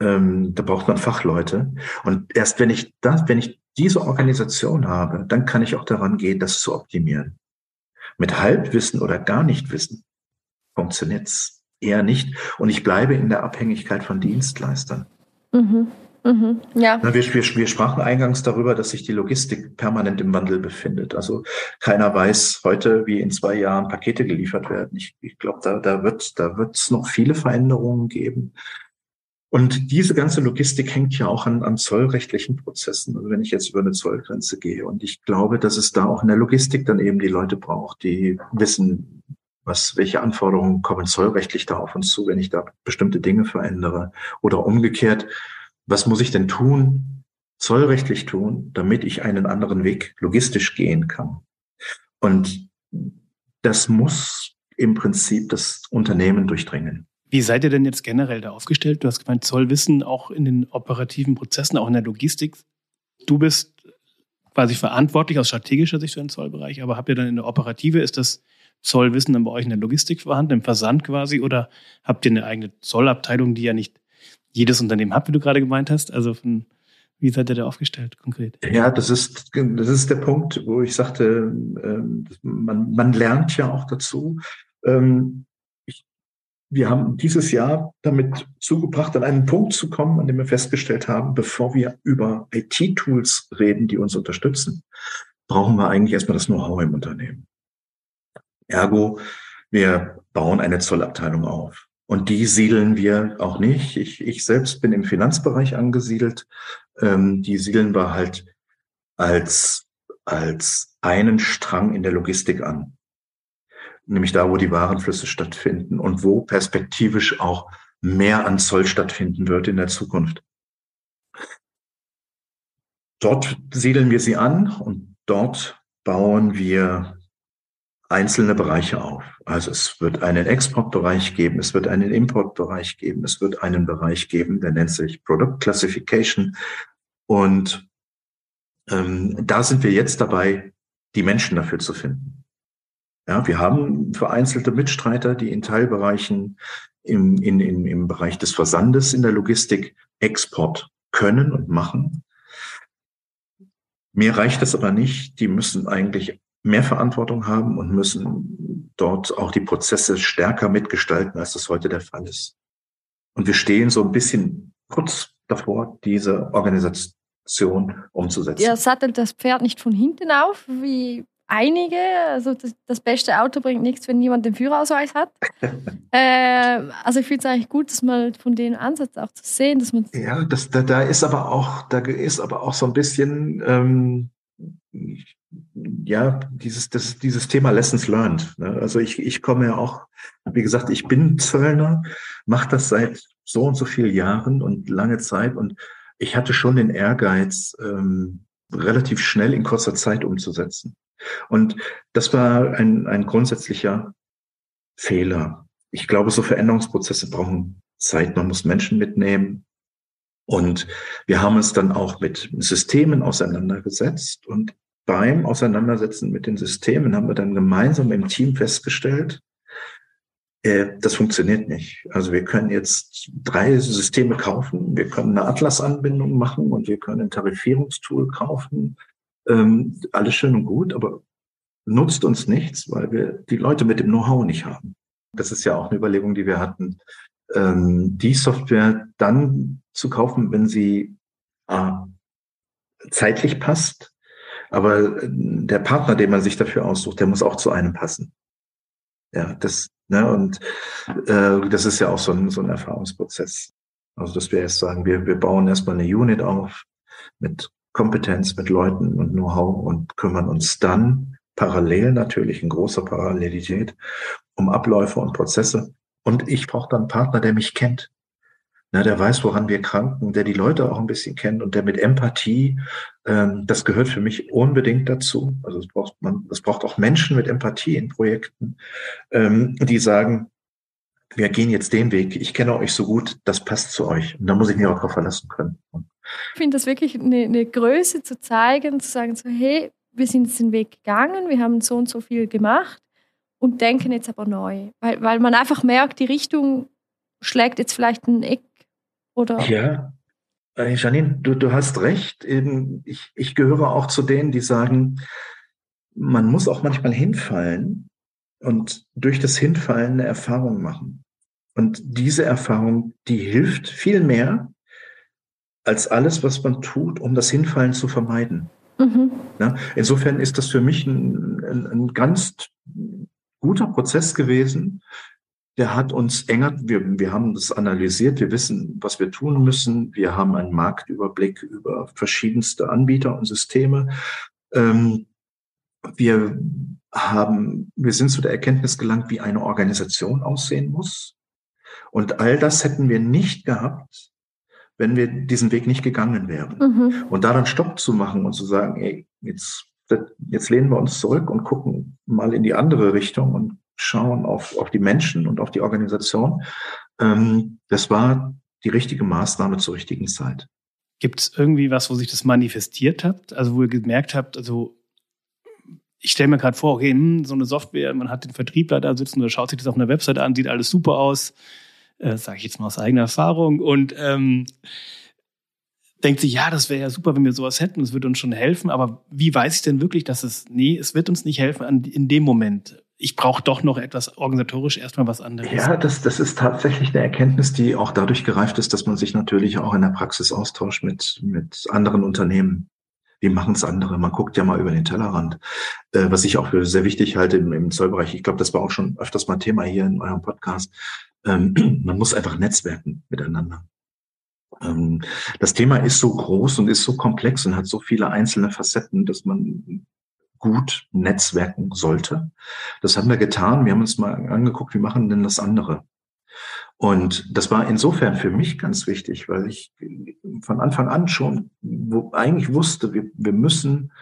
Ähm, da braucht man Fachleute. Und erst wenn ich das, wenn ich diese Organisation habe, dann kann ich auch daran gehen, das zu optimieren. Mit Halbwissen oder gar nicht Wissen funktioniert's eher nicht. Und ich bleibe in der Abhängigkeit von Dienstleistern. Mhm. Mhm, ja. Wir, wir, wir sprachen eingangs darüber, dass sich die Logistik permanent im Wandel befindet. Also keiner weiß heute, wie in zwei Jahren Pakete geliefert werden. Ich, ich glaube, da, da wird da wird's noch viele Veränderungen geben. Und diese ganze Logistik hängt ja auch an, an zollrechtlichen Prozessen. Also wenn ich jetzt über eine Zollgrenze gehe. Und ich glaube, dass es da auch in der Logistik dann eben die Leute braucht, die wissen, was, welche Anforderungen kommen zollrechtlich da auf uns zu, wenn ich da bestimmte Dinge verändere. Oder umgekehrt, was muss ich denn tun, zollrechtlich tun, damit ich einen anderen Weg logistisch gehen kann? Und das muss im Prinzip das Unternehmen durchdringen. Wie seid ihr denn jetzt generell da aufgestellt? Du hast gemeint, Zollwissen auch in den operativen Prozessen, auch in der Logistik. Du bist quasi verantwortlich aus strategischer Sicht für den Zollbereich, aber habt ihr dann in der Operative, ist das Zollwissen dann bei euch in der Logistik vorhanden, im Versand quasi, oder habt ihr eine eigene Zollabteilung, die ja nicht jedes Unternehmen hat, wie du gerade gemeint hast? Also von, wie seid ihr da aufgestellt konkret? Ja, das ist, das ist der Punkt, wo ich sagte, ähm, man, man lernt ja auch dazu. Ähm, wir haben dieses Jahr damit zugebracht, an einen Punkt zu kommen, an dem wir festgestellt haben, bevor wir über IT-Tools reden, die uns unterstützen, brauchen wir eigentlich erstmal das Know-how im Unternehmen. Ergo, wir bauen eine Zollabteilung auf. Und die siedeln wir auch nicht. Ich, ich selbst bin im Finanzbereich angesiedelt. Ähm, die siedeln wir halt als, als einen Strang in der Logistik an nämlich da, wo die Warenflüsse stattfinden und wo perspektivisch auch mehr an Zoll stattfinden wird in der Zukunft. Dort siedeln wir sie an und dort bauen wir einzelne Bereiche auf. Also es wird einen Exportbereich geben, es wird einen Importbereich geben, es wird einen Bereich geben, der nennt sich Product Classification. Und ähm, da sind wir jetzt dabei, die Menschen dafür zu finden. Ja, wir haben vereinzelte Mitstreiter, die in Teilbereichen im, in, in, im Bereich des Versandes in der Logistik Export können und machen. Mir reicht das aber nicht. Die müssen eigentlich mehr Verantwortung haben und müssen dort auch die Prozesse stärker mitgestalten, als das heute der Fall ist. Und wir stehen so ein bisschen kurz davor, diese Organisation umzusetzen. Ihr sattelt das Pferd nicht von hinten auf, wie einige. Also das, das, beste Auto bringt nichts, wenn niemand den Führerausweis hat. äh, also ich finde es eigentlich gut, dass man von den Ansatz auch zu sehen, dass man ja, das, da, da ist aber auch, da ist aber auch so ein bisschen ähm, ja dieses das, dieses Thema Lessons learned. Ne? Also ich ich komme ja auch, wie gesagt, ich bin Zöllner, mache das seit so und so vielen Jahren und lange Zeit und ich hatte schon den Ehrgeiz, ähm, relativ schnell in kurzer Zeit umzusetzen. Und das war ein, ein grundsätzlicher Fehler. Ich glaube, so Veränderungsprozesse brauchen Zeit. Man muss Menschen mitnehmen. Und wir haben uns dann auch mit Systemen auseinandergesetzt. Und beim Auseinandersetzen mit den Systemen haben wir dann gemeinsam im Team festgestellt, äh, das funktioniert nicht. Also wir können jetzt drei Systeme kaufen, wir können eine Atlas-Anbindung machen und wir können ein Tarifierungstool kaufen ähm, alles schön und gut, aber nutzt uns nichts, weil wir die Leute mit dem Know-how nicht haben. Das ist ja auch eine Überlegung, die wir hatten, ähm, die Software dann zu kaufen, wenn sie äh, zeitlich passt, aber der Partner, den man sich dafür aussucht, der muss auch zu einem passen. Ja, das, ne, und äh, das ist ja auch so ein, so ein Erfahrungsprozess. Also, dass wir erst sagen, wir, wir bauen erstmal eine Unit auf mit Kompetenz mit Leuten und Know-how und kümmern uns dann parallel natürlich in großer Parallelität um Abläufe und Prozesse. Und ich brauche dann einen Partner, der mich kennt. Na, der weiß, woran wir kranken, der die Leute auch ein bisschen kennt und der mit Empathie, ähm, das gehört für mich unbedingt dazu. Also es braucht man, es braucht auch Menschen mit Empathie in Projekten, ähm, die sagen, wir gehen jetzt den Weg, ich kenne euch so gut, das passt zu euch. Und da muss ich mich auch darauf verlassen können. Ich finde das wirklich eine, eine Größe zu zeigen, zu sagen, so, hey, wir sind jetzt den Weg gegangen, wir haben so und so viel gemacht und denken jetzt aber neu. Weil, weil man einfach merkt, die Richtung schlägt jetzt vielleicht ein Eck oder. Ja. Äh, Janine, du, du hast recht. Ich, ich gehöre auch zu denen, die sagen, man muss auch manchmal hinfallen und durch das Hinfallen eine Erfahrung machen. Und diese Erfahrung, die hilft viel mehr als alles, was man tut, um das Hinfallen zu vermeiden. Mhm. Ja, insofern ist das für mich ein, ein, ein ganz guter Prozess gewesen. Der hat uns enger, wir, wir haben das analysiert, wir wissen, was wir tun müssen. Wir haben einen Marktüberblick über verschiedenste Anbieter und Systeme. Ähm, wir haben, wir sind zu der Erkenntnis gelangt, wie eine Organisation aussehen muss. Und all das hätten wir nicht gehabt, wenn wir diesen Weg nicht gegangen wären. Mhm. Und da dann Stopp zu machen und zu sagen, ey, jetzt, jetzt lehnen wir uns zurück und gucken mal in die andere Richtung und schauen auf, auf die Menschen und auf die Organisation. Ähm, das war die richtige Maßnahme zur richtigen Zeit. Gibt es irgendwie was, wo sich das manifestiert hat? Also wo ihr gemerkt habt, also ich stelle mir gerade vor, okay, hm, so eine Software, man hat den Vertriebler da sitzen oder schaut sich das auf einer Website an, sieht alles super aus, äh, sage ich jetzt mal aus eigener Erfahrung und ähm, denkt sich, ja, das wäre ja super, wenn wir sowas hätten, das würde uns schon helfen, aber wie weiß ich denn wirklich, dass es, nee, es wird uns nicht helfen an, in dem Moment. Ich brauche doch noch etwas organisatorisch erstmal was anderes. Ja, das, das ist tatsächlich eine Erkenntnis, die auch dadurch gereift ist, dass man sich natürlich auch in der Praxis austauscht mit, mit anderen Unternehmen wie machen es andere? Man guckt ja mal über den Tellerrand. Äh, was ich auch für sehr wichtig halte im, im Zollbereich, ich glaube, das war auch schon öfters mal Thema hier in eurem Podcast. Ähm, man muss einfach netzwerken miteinander. Ähm, das Thema ist so groß und ist so komplex und hat so viele einzelne Facetten, dass man gut netzwerken sollte. Das haben wir getan. Wir haben uns mal angeguckt, wie machen denn das andere? Und das war insofern für mich ganz wichtig, weil ich von Anfang an schon eigentlich wusste, wir, wir müssen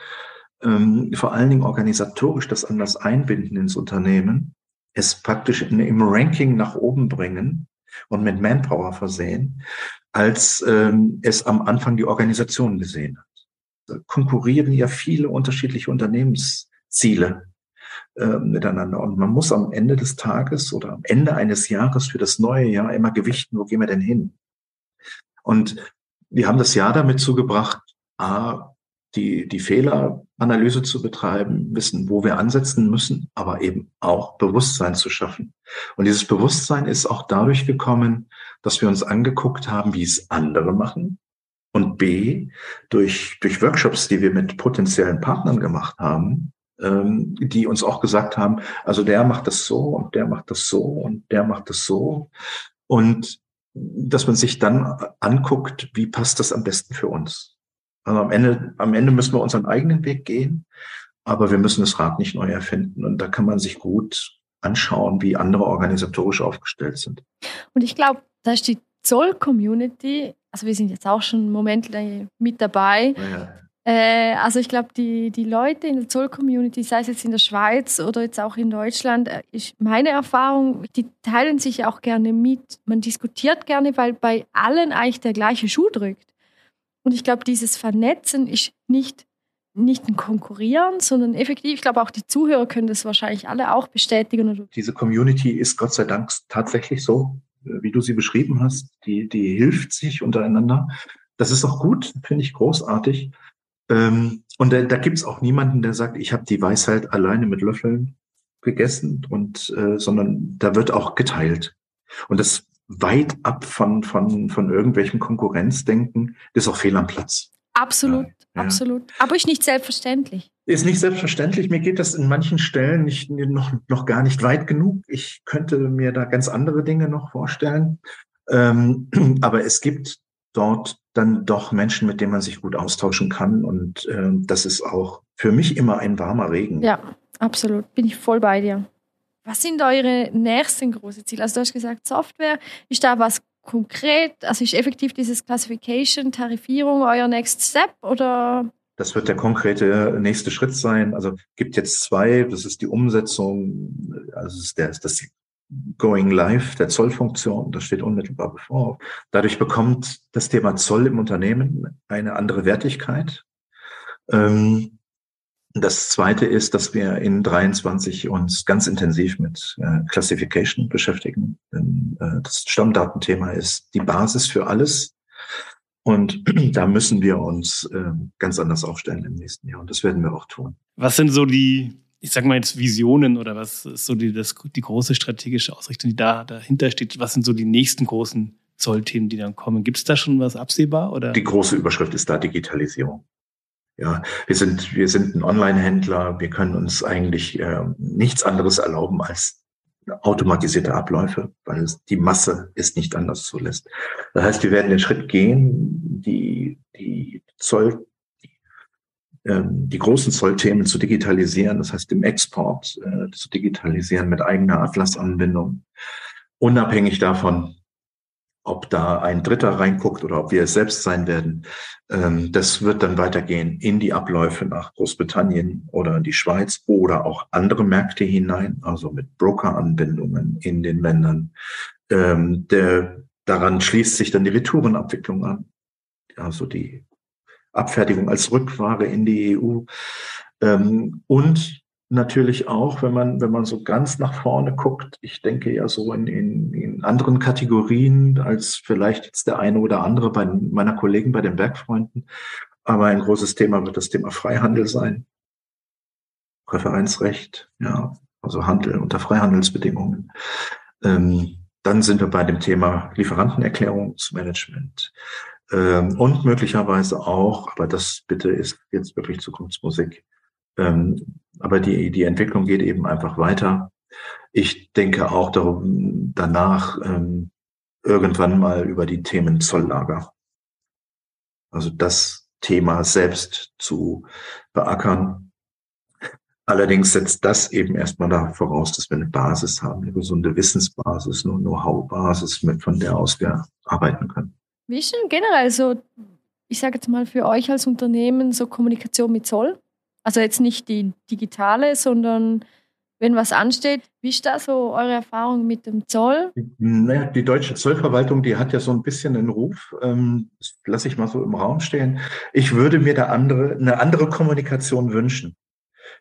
ähm, vor allen Dingen organisatorisch das anders einbinden ins Unternehmen, es praktisch in, im Ranking nach oben bringen und mit Manpower versehen, als ähm, es am Anfang die Organisation gesehen hat. Da konkurrieren ja viele unterschiedliche Unternehmensziele äh, miteinander. Und man muss am Ende des Tages oder am Ende eines Jahres für das neue Jahr immer gewichten, wo gehen wir denn hin? Und wir haben das Jahr damit zugebracht, A, die, die Fehleranalyse zu betreiben, wissen, wo wir ansetzen müssen, aber eben auch Bewusstsein zu schaffen. Und dieses Bewusstsein ist auch dadurch gekommen, dass wir uns angeguckt haben, wie es andere machen. Und B, durch, durch Workshops, die wir mit potenziellen Partnern gemacht haben, ähm, die uns auch gesagt haben, also der macht das so und der macht das so und der macht das so. Und dass man sich dann anguckt, wie passt das am besten für uns. Also am Ende, am Ende müssen wir unseren eigenen Weg gehen, aber wir müssen das Rad nicht neu erfinden. Und da kann man sich gut anschauen, wie andere organisatorisch aufgestellt sind. Und ich glaube, da ist die Zoll-Community, also wir sind jetzt auch schon einen Moment mit dabei, ja. Äh, also ich glaube, die, die Leute in der Zoll-Community, sei es jetzt in der Schweiz oder jetzt auch in Deutschland, äh, ist meine Erfahrung, die teilen sich auch gerne mit. Man diskutiert gerne, weil bei allen eigentlich der gleiche Schuh drückt. Und ich glaube, dieses Vernetzen ist nicht, nicht ein Konkurrieren, sondern effektiv, ich glaube auch die Zuhörer können das wahrscheinlich alle auch bestätigen. Diese Community ist Gott sei Dank tatsächlich so, äh, wie du sie beschrieben hast. Die, die hilft sich untereinander. Das ist auch gut, finde ich großartig. Ähm, und da, da gibt es auch niemanden, der sagt, ich habe die Weisheit alleine mit Löffeln gegessen, und äh, sondern da wird auch geteilt. Und das weit ab von, von, von irgendwelchen Konkurrenzdenken, das ist auch fehl am Platz. Absolut, ja. absolut. Aber ist nicht selbstverständlich. Ist nicht selbstverständlich. Mir geht das in manchen Stellen nicht, noch, noch gar nicht weit genug. Ich könnte mir da ganz andere Dinge noch vorstellen. Ähm, aber es gibt dort dann doch Menschen, mit denen man sich gut austauschen kann. Und äh, das ist auch für mich immer ein warmer Regen. Ja, absolut. Bin ich voll bei dir. Was sind eure nächsten großen Ziele? Also du hast gesagt, Software. Ist da was konkret? Also ist effektiv dieses Classification, Tarifierung euer Next Step oder? Das wird der konkrete nächste Schritt sein. Also gibt jetzt zwei. Das ist die Umsetzung, also ist der, das Going Live der Zollfunktion. Das steht unmittelbar bevor. Dadurch bekommt das Thema Zoll im Unternehmen eine andere Wertigkeit. Ähm, das zweite ist, dass wir in 23 uns ganz intensiv mit äh, Classification beschäftigen. Denn, äh, das Stammdatenthema ist die Basis für alles. Und da müssen wir uns äh, ganz anders aufstellen im nächsten Jahr. Und das werden wir auch tun. Was sind so die, ich sag mal jetzt Visionen oder was ist so die, das, die große strategische Ausrichtung, die da dahinter steht? Was sind so die nächsten großen Zollthemen, die dann kommen? Gibt es da schon was absehbar? Oder? Die große Überschrift ist da Digitalisierung. Ja, wir sind, wir sind ein Online-Händler. Wir können uns eigentlich äh, nichts anderes erlauben als automatisierte Abläufe, weil es, die Masse es nicht anders zulässt. Das heißt, wir werden den Schritt gehen, die, die Zoll, ähm, die großen Zollthemen zu digitalisieren, das heißt im Export äh, zu digitalisieren mit eigener Atlas-Anbindung, unabhängig davon, ob da ein Dritter reinguckt oder ob wir es selbst sein werden. Ähm, das wird dann weitergehen in die Abläufe nach Großbritannien oder in die Schweiz oder auch andere Märkte hinein, also mit Broker-Anbindungen in den Ländern. Ähm, der, daran schließt sich dann die Retourenabwicklung an, also die Abfertigung als Rückware in die EU. Ähm, und natürlich auch, wenn man, wenn man so ganz nach vorne guckt, ich denke ja so in, in, in anderen Kategorien als vielleicht jetzt der eine oder andere bei meiner Kollegen bei den Bergfreunden. Aber ein großes Thema wird das Thema Freihandel sein. Präferenzrecht, ja, also Handel unter Freihandelsbedingungen. Ähm, dann sind wir bei dem Thema Lieferantenerklärungsmanagement. Ähm, und möglicherweise auch, aber das bitte ist jetzt wirklich Zukunftsmusik, ähm, aber die, die Entwicklung geht eben einfach weiter. Ich denke auch darum, danach ähm, irgendwann mal über die Themen Zolllager. Also das Thema selbst zu beackern. Allerdings setzt das eben erstmal da voraus, dass wir eine Basis haben, eine gesunde Wissensbasis, eine Know-how-Basis, von der aus wir arbeiten können. Wie ist denn generell so, ich sage jetzt mal für euch als Unternehmen, so Kommunikation mit Zoll? Also jetzt nicht die digitale, sondern wenn was ansteht. Wie ist da so eure Erfahrung mit dem Zoll? Naja, die deutsche Zollverwaltung, die hat ja so ein bisschen einen Ruf, ähm, das lasse ich mal so im Raum stehen. Ich würde mir da andere, eine andere Kommunikation wünschen.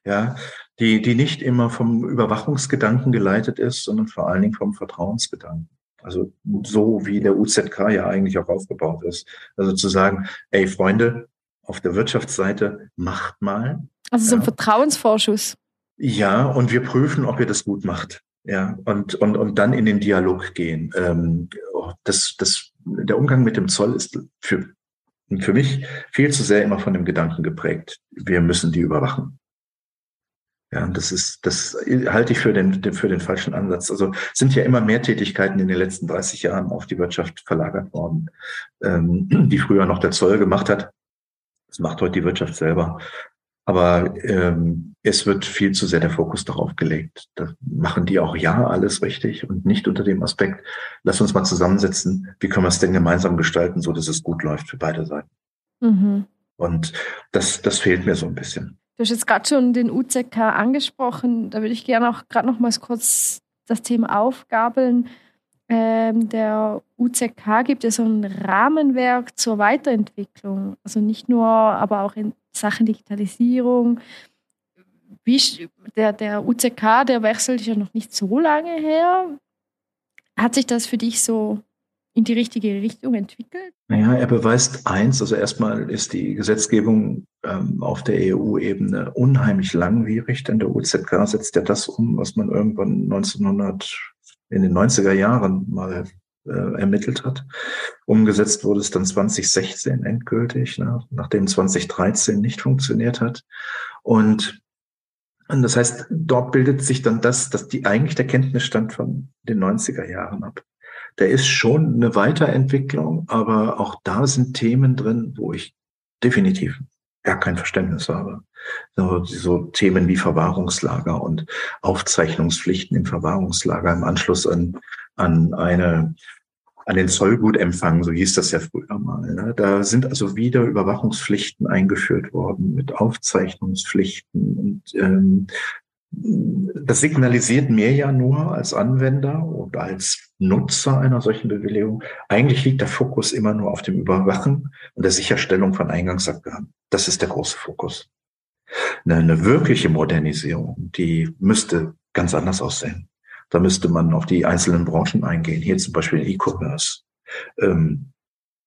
Ja, die, die nicht immer vom Überwachungsgedanken geleitet ist, sondern vor allen Dingen vom Vertrauensgedanken. Also so wie der UZK ja eigentlich auch aufgebaut ist. Also zu sagen, ey Freunde, auf der Wirtschaftsseite, macht mal. Also so ein ja. Vertrauensvorschuss. Ja, und wir prüfen, ob ihr das gut macht. Ja, und, und, und dann in den Dialog gehen. Ähm, das, das, der Umgang mit dem Zoll ist für, für mich viel zu sehr immer von dem Gedanken geprägt. Wir müssen die überwachen. Ja, das ist, das halte ich für den, für den falschen Ansatz. Also sind ja immer mehr Tätigkeiten in den letzten 30 Jahren auf die Wirtschaft verlagert worden, ähm, die früher noch der Zoll gemacht hat. Das macht heute die Wirtschaft selber. Aber ähm, es wird viel zu sehr der Fokus darauf gelegt. Da machen die auch ja alles richtig und nicht unter dem Aspekt, lass uns mal zusammensetzen, wie können wir es denn gemeinsam gestalten, so dass es gut läuft für beide Seiten. Mhm. Und das, das fehlt mir so ein bisschen. Du hast jetzt gerade schon den UZK angesprochen. Da würde ich gerne auch gerade noch mal kurz das Thema aufgabeln der UZK gibt ja so ein Rahmenwerk zur Weiterentwicklung. Also nicht nur, aber auch in Sachen Digitalisierung. Der, der UZK, der wechselt ja noch nicht so lange her. Hat sich das für dich so in die richtige Richtung entwickelt? Naja, er beweist eins, also erstmal ist die Gesetzgebung ähm, auf der EU-Ebene unheimlich langwierig, denn der UZK setzt ja das um, was man irgendwann 1900 in den 90er Jahren mal äh, ermittelt hat. Umgesetzt wurde es dann 2016 endgültig, ne, nachdem 2013 nicht funktioniert hat. Und, und das heißt, dort bildet sich dann das, dass die eigentlich der Kenntnisstand von den 90er Jahren ab. Der ist schon eine Weiterentwicklung, aber auch da sind Themen drin, wo ich definitiv gar kein Verständnis habe. So, so Themen wie Verwahrungslager und Aufzeichnungspflichten im Verwahrungslager im Anschluss an, an eine an den Zollgutempfang, so hieß das ja früher mal. Ne? Da sind also wieder Überwachungspflichten eingeführt worden mit Aufzeichnungspflichten und ähm, das signalisiert mir ja nur als Anwender und als Nutzer einer solchen Bewilligung, eigentlich liegt der Fokus immer nur auf dem Überwachen und der Sicherstellung von Eingangsabgaben. Das ist der große Fokus. Eine, eine wirkliche Modernisierung, die müsste ganz anders aussehen. Da müsste man auf die einzelnen Branchen eingehen. Hier zum Beispiel E-Commerce. Ähm,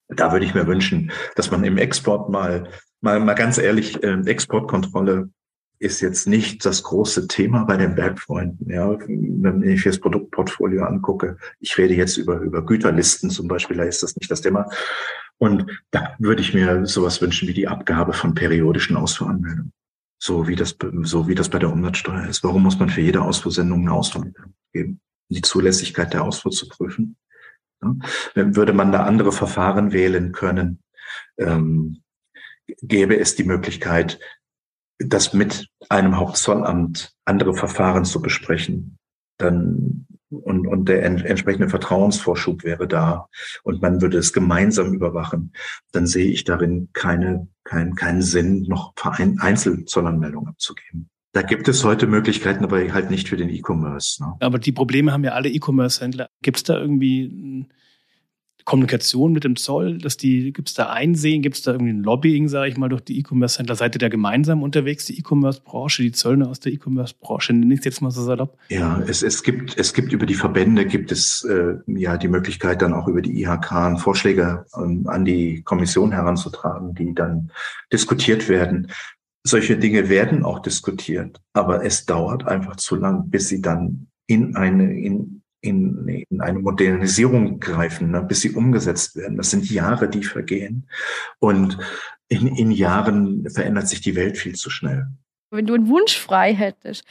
da würde ich mir wünschen, dass man im Export mal, mal, mal ganz ehrlich, äh, Exportkontrolle ist jetzt nicht das große Thema bei den Bergfreunden. Ja, wenn ich das Produktportfolio angucke, ich rede jetzt über, über Güterlisten zum Beispiel, da ist das nicht das Thema. Und da würde ich mir sowas wünschen wie die Abgabe von periodischen Ausfuhranmeldungen. So wie das, so wie das bei der Umsatzsteuer ist. Warum muss man für jede Ausfuhrsendung eine Ausfuhrmeldung geben? Die Zulässigkeit der Ausfuhr zu prüfen. Ja, würde man da andere Verfahren wählen können, ähm, gäbe es die Möglichkeit, das mit einem Hauptzollamt andere Verfahren zu besprechen, dann und, und der entsprechende Vertrauensvorschub wäre da und man würde es gemeinsam überwachen, dann sehe ich darin keine, kein, keinen Sinn, noch Einzelzollanmeldungen abzugeben. Da gibt es heute Möglichkeiten, aber halt nicht für den E-Commerce. Ne? Aber die Probleme haben ja alle E-Commerce-Händler. Gibt es da irgendwie Kommunikation mit dem Zoll, dass die, gibt es da Einsehen, gibt es da irgendwie ein Lobbying, sage ich mal, durch die E-Commerce-Händler? Seid ihr da gemeinsam unterwegs, die E-Commerce-Branche, die Zöllner aus der E-Commerce-Branche? Nenne ich jetzt mal so salopp? Ja, es, es, gibt, es gibt über die Verbände gibt es äh, ja die Möglichkeit, dann auch über die IHK Vorschläge ähm, an die Kommission heranzutragen, die dann diskutiert werden. Solche Dinge werden auch diskutiert, aber es dauert einfach zu lang, bis sie dann in eine, in, in, in eine Modernisierung greifen, ne, bis sie umgesetzt werden. Das sind Jahre, die vergehen. Und in, in Jahren verändert sich die Welt viel zu schnell. Wenn du einen Wunsch frei hättest,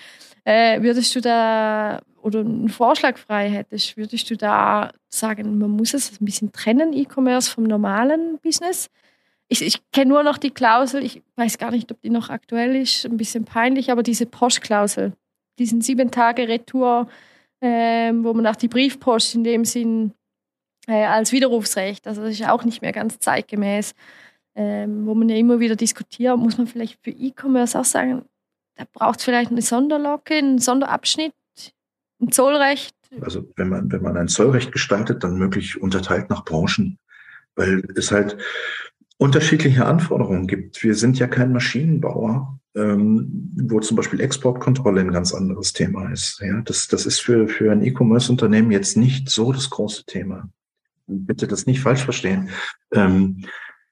äh, würdest du da, oder einen Vorschlag frei hättest, würdest du da sagen, man muss es ein bisschen trennen, E-Commerce vom normalen Business? Ich, ich kenne nur noch die Klausel, ich weiß gar nicht, ob die noch aktuell ist, ein bisschen peinlich, aber diese Postklausel, diesen sieben Tage Retour, ähm, wo man auch die Briefpost in dem Sinn äh, als Widerrufsrecht, also das ist auch nicht mehr ganz zeitgemäß, ähm, wo man ja immer wieder diskutiert, muss man vielleicht für E-Commerce auch sagen, da braucht es vielleicht eine Sonderlocke, einen Sonderabschnitt, ein Zollrecht. Also wenn man, wenn man ein Zollrecht gestaltet, dann möglich unterteilt nach Branchen, weil es halt unterschiedliche Anforderungen gibt. Wir sind ja kein Maschinenbauer ähm, wo zum Beispiel Exportkontrolle ein ganz anderes Thema ist. Ja, das, das ist für, für ein E-Commerce-Unternehmen jetzt nicht so das große Thema. Bitte das nicht falsch verstehen. Ähm,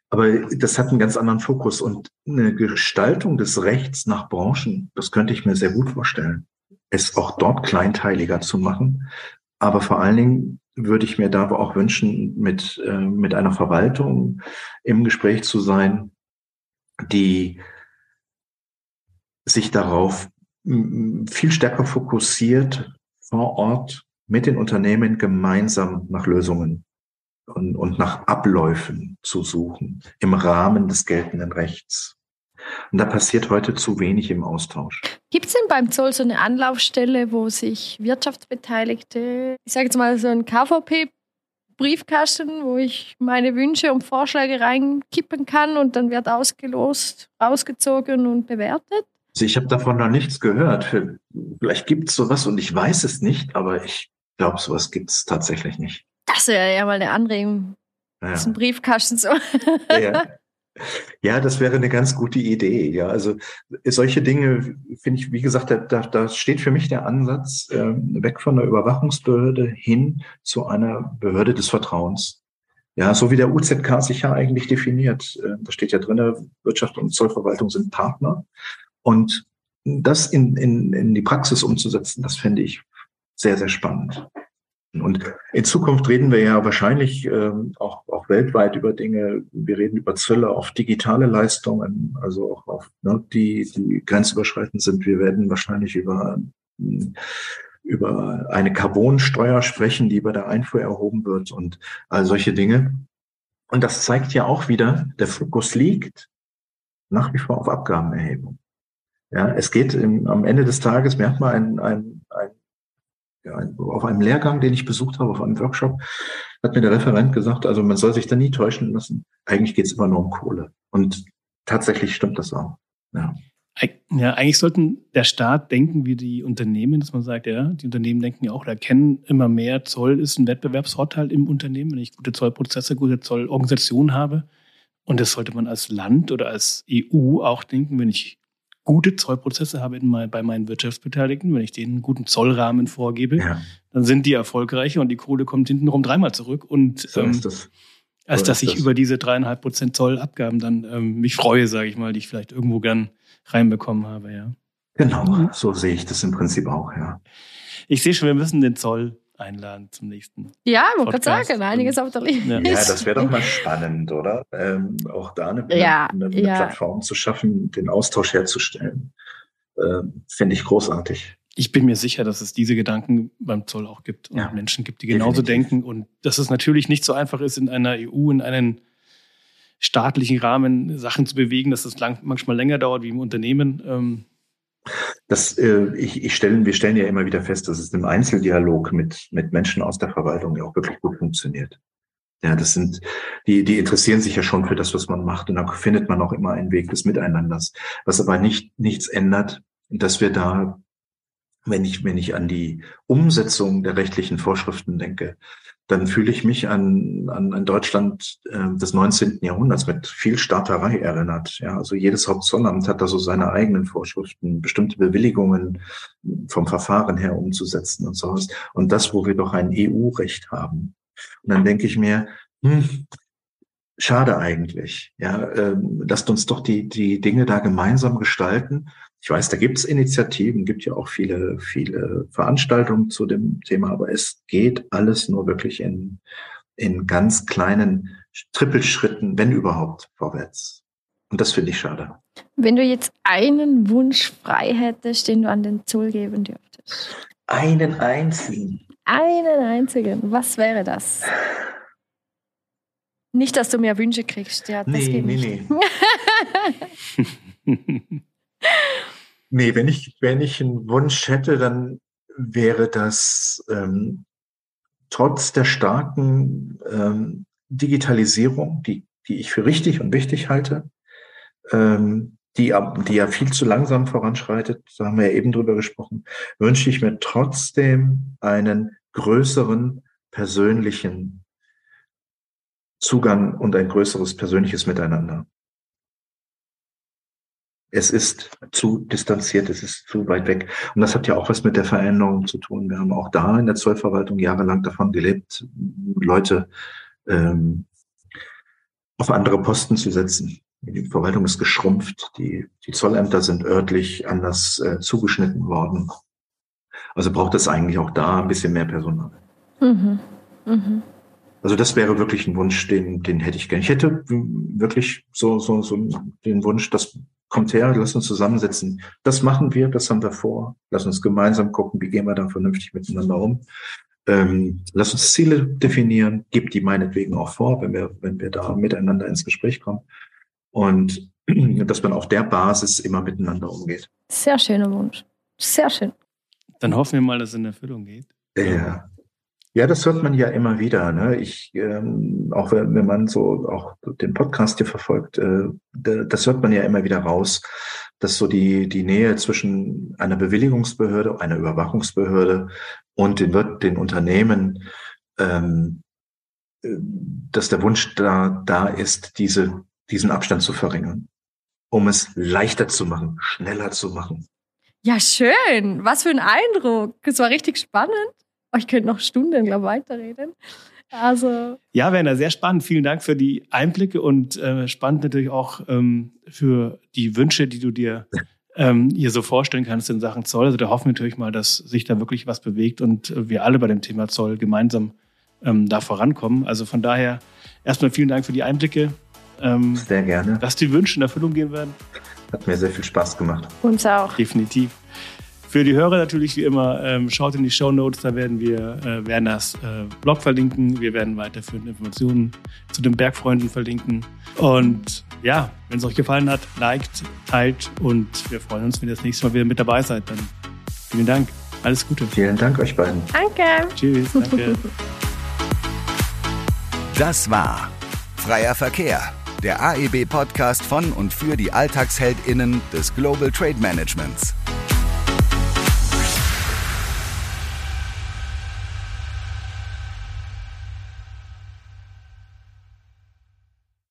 aber das hat einen ganz anderen Fokus und eine Gestaltung des Rechts nach Branchen, das könnte ich mir sehr gut vorstellen. Es auch dort kleinteiliger zu machen. Aber vor allen Dingen würde ich mir da auch wünschen, mit, äh, mit einer Verwaltung im Gespräch zu sein, die sich darauf viel stärker fokussiert, vor Ort mit den Unternehmen gemeinsam nach Lösungen und, und nach Abläufen zu suchen im Rahmen des geltenden Rechts. Und da passiert heute zu wenig im Austausch. Gibt es denn beim Zoll so eine Anlaufstelle, wo sich Wirtschaftsbeteiligte, ich sage jetzt mal so ein KVP Briefkasten, wo ich meine Wünsche und Vorschläge reinkippen kann und dann wird ausgelost, rausgezogen und bewertet? Also ich habe davon noch nichts gehört. Vielleicht gibt es sowas und ich weiß es nicht, aber ich glaube, sowas gibt es tatsächlich nicht. Das wäre ja mal eine Anregung. Ja. Ein Briefkasten so. Ja. ja, das wäre eine ganz gute Idee. Ja, also solche Dinge finde ich, wie gesagt, da, da steht für mich der Ansatz äh, weg von der Überwachungsbehörde hin zu einer Behörde des Vertrauens. Ja, so wie der UZK sich ja eigentlich definiert. Äh, da steht ja drin, Wirtschaft und Zollverwaltung sind Partner. Und das in, in, in die Praxis umzusetzen, das fände ich sehr, sehr spannend. Und in Zukunft reden wir ja wahrscheinlich ähm, auch, auch weltweit über Dinge. Wir reden über Zölle auf digitale Leistungen, also auch auf ne, die, die grenzüberschreitend sind. Wir werden wahrscheinlich über, über eine Carbonsteuer sprechen, die bei der Einfuhr erhoben wird und all solche Dinge. Und das zeigt ja auch wieder, der Fokus liegt nach wie vor auf Abgabenerhebung. Ja, es geht im, am Ende des Tages, hatten mal ein, ein, ein ja, auf einem Lehrgang, den ich besucht habe, auf einem Workshop, hat mir der Referent gesagt, also man soll sich da nie täuschen lassen. Eigentlich geht es immer nur um Kohle. Und tatsächlich stimmt das auch. Ja. Ja, eigentlich sollten der Staat denken wie die Unternehmen, dass man sagt, ja, die Unternehmen denken ja auch oder erkennen immer mehr, Zoll ist ein Wettbewerbsvorteil im Unternehmen, wenn ich gute Zollprozesse, gute Zollorganisationen habe. Und das sollte man als Land oder als EU auch denken, wenn ich gute Zollprozesse habe in mein, bei meinen Wirtschaftsbeteiligten, wenn ich denen einen guten Zollrahmen vorgebe, ja. dann sind die erfolgreicher und die Kohle kommt hintenrum dreimal zurück. Und so ähm, das. als dass ich das. über diese dreieinhalb Prozent Zollabgaben dann ähm, mich freue, sage ich mal, die ich vielleicht irgendwo gern reinbekommen habe, ja. Genau, mhm. so sehe ich das im Prinzip auch, ja. Ich sehe schon, wir müssen den Zoll einladen zum nächsten. Ja, man kann sagen, einiges auf der Liste. Ja, das wäre doch mal spannend, oder? Ähm, auch da eine, ja, eine, eine ja. Plattform zu schaffen, den Austausch herzustellen. Ähm, Finde ich großartig. Ich bin mir sicher, dass es diese Gedanken beim Zoll auch gibt und ja, Menschen gibt, die genauso definitiv. denken und dass es natürlich nicht so einfach ist, in einer EU, in einen staatlichen Rahmen Sachen zu bewegen, dass es lang, manchmal länger dauert wie im Unternehmen. Ähm, das, äh, ich, ich stellen, wir stellen ja immer wieder fest, dass es im Einzeldialog mit, mit Menschen aus der Verwaltung ja auch wirklich gut funktioniert. Ja, das sind, die, die interessieren sich ja schon für das, was man macht. Und da findet man auch immer einen Weg des Miteinanders. Was aber nicht, nichts ändert, dass wir da, wenn ich, wenn ich an die Umsetzung der rechtlichen Vorschriften denke, dann fühle ich mich an, an, an Deutschland äh, des 19. Jahrhunderts mit viel Staaterei erinnert. Ja, also jedes Hauptzollamt hat da so seine eigenen Vorschriften, bestimmte Bewilligungen vom Verfahren her umzusetzen und so was. Und das, wo wir doch ein EU-Recht haben. Und dann denke ich mir, hm, schade eigentlich. Ja, ähm, lasst uns doch die, die Dinge da gemeinsam gestalten ich weiß, da gibt es Initiativen, gibt ja auch viele, viele Veranstaltungen zu dem Thema, aber es geht alles nur wirklich in, in ganz kleinen Trippelschritten, wenn überhaupt, vorwärts. Und das finde ich schade. Wenn du jetzt einen Wunsch frei hättest, den du an den Zoll geben dürftest. Einen einzigen. Einen einzigen. Was wäre das? Nicht, dass du mehr Wünsche kriegst. Ja, das nee, geht nee, nicht. nee. Nee, wenn ich, wenn ich einen Wunsch hätte, dann wäre das ähm, trotz der starken ähm, Digitalisierung, die, die ich für richtig und wichtig halte, ähm, die, die ja viel zu langsam voranschreitet, da haben wir ja eben drüber gesprochen, wünsche ich mir trotzdem einen größeren persönlichen Zugang und ein größeres persönliches Miteinander es ist zu distanziert, es ist zu weit weg. Und das hat ja auch was mit der Veränderung zu tun. Wir haben auch da in der Zollverwaltung jahrelang davon gelebt, Leute ähm, auf andere Posten zu setzen. Die Verwaltung ist geschrumpft, die, die Zollämter sind örtlich anders äh, zugeschnitten worden. Also braucht es eigentlich auch da ein bisschen mehr Personal. Mhm. Mhm. Also das wäre wirklich ein Wunsch, den, den hätte ich gerne. Ich hätte wirklich so, so, so den Wunsch, dass kommt her, lass uns zusammensetzen. Das machen wir, das haben wir vor. Lass uns gemeinsam gucken, wie gehen wir dann vernünftig miteinander um. Ähm, lass uns Ziele definieren, gib die meinetwegen auch vor, wenn wir, wenn wir da miteinander ins Gespräch kommen. Und dass man auf der Basis immer miteinander umgeht. Sehr schöner Wunsch. Sehr schön. Dann hoffen wir mal, dass es in Erfüllung geht. Ja. Ja, das hört man ja immer wieder. Ne? Ich, ähm, auch wenn, wenn man so auch den Podcast hier verfolgt, äh, das hört man ja immer wieder raus, dass so die, die Nähe zwischen einer Bewilligungsbehörde, einer Überwachungsbehörde und den, den Unternehmen, ähm, äh, dass der Wunsch da, da ist, diese, diesen Abstand zu verringern, um es leichter zu machen, schneller zu machen. Ja, schön. Was für ein Eindruck. Es war richtig spannend. Oh, ich könnte noch Stunden, glaube ich, weiterreden. Also. Ja, Werner, sehr spannend. Vielen Dank für die Einblicke und äh, spannend natürlich auch ähm, für die Wünsche, die du dir ähm, hier so vorstellen kannst in Sachen Zoll. Also da hoffen wir natürlich mal, dass sich da wirklich was bewegt und äh, wir alle bei dem Thema Zoll gemeinsam ähm, da vorankommen. Also von daher erstmal vielen Dank für die Einblicke. Ähm, sehr gerne. Dass die Wünsche in Erfüllung gehen werden. Hat mir sehr viel Spaß gemacht. Uns auch. Definitiv. Für die Hörer natürlich wie immer, ähm, schaut in die Show Notes, da werden wir äh, Werners äh, Blog verlinken. Wir werden weiterführende Informationen zu den Bergfreunden verlinken. Und ja, wenn es euch gefallen hat, liked, teilt und wir freuen uns, wenn ihr das nächste Mal wieder mit dabei seid. Dann vielen Dank. Alles Gute. Vielen Dank euch beiden. Danke. Tschüss. Danke. Das war Freier Verkehr, der AEB-Podcast von und für die AlltagsheldInnen des Global Trade Managements.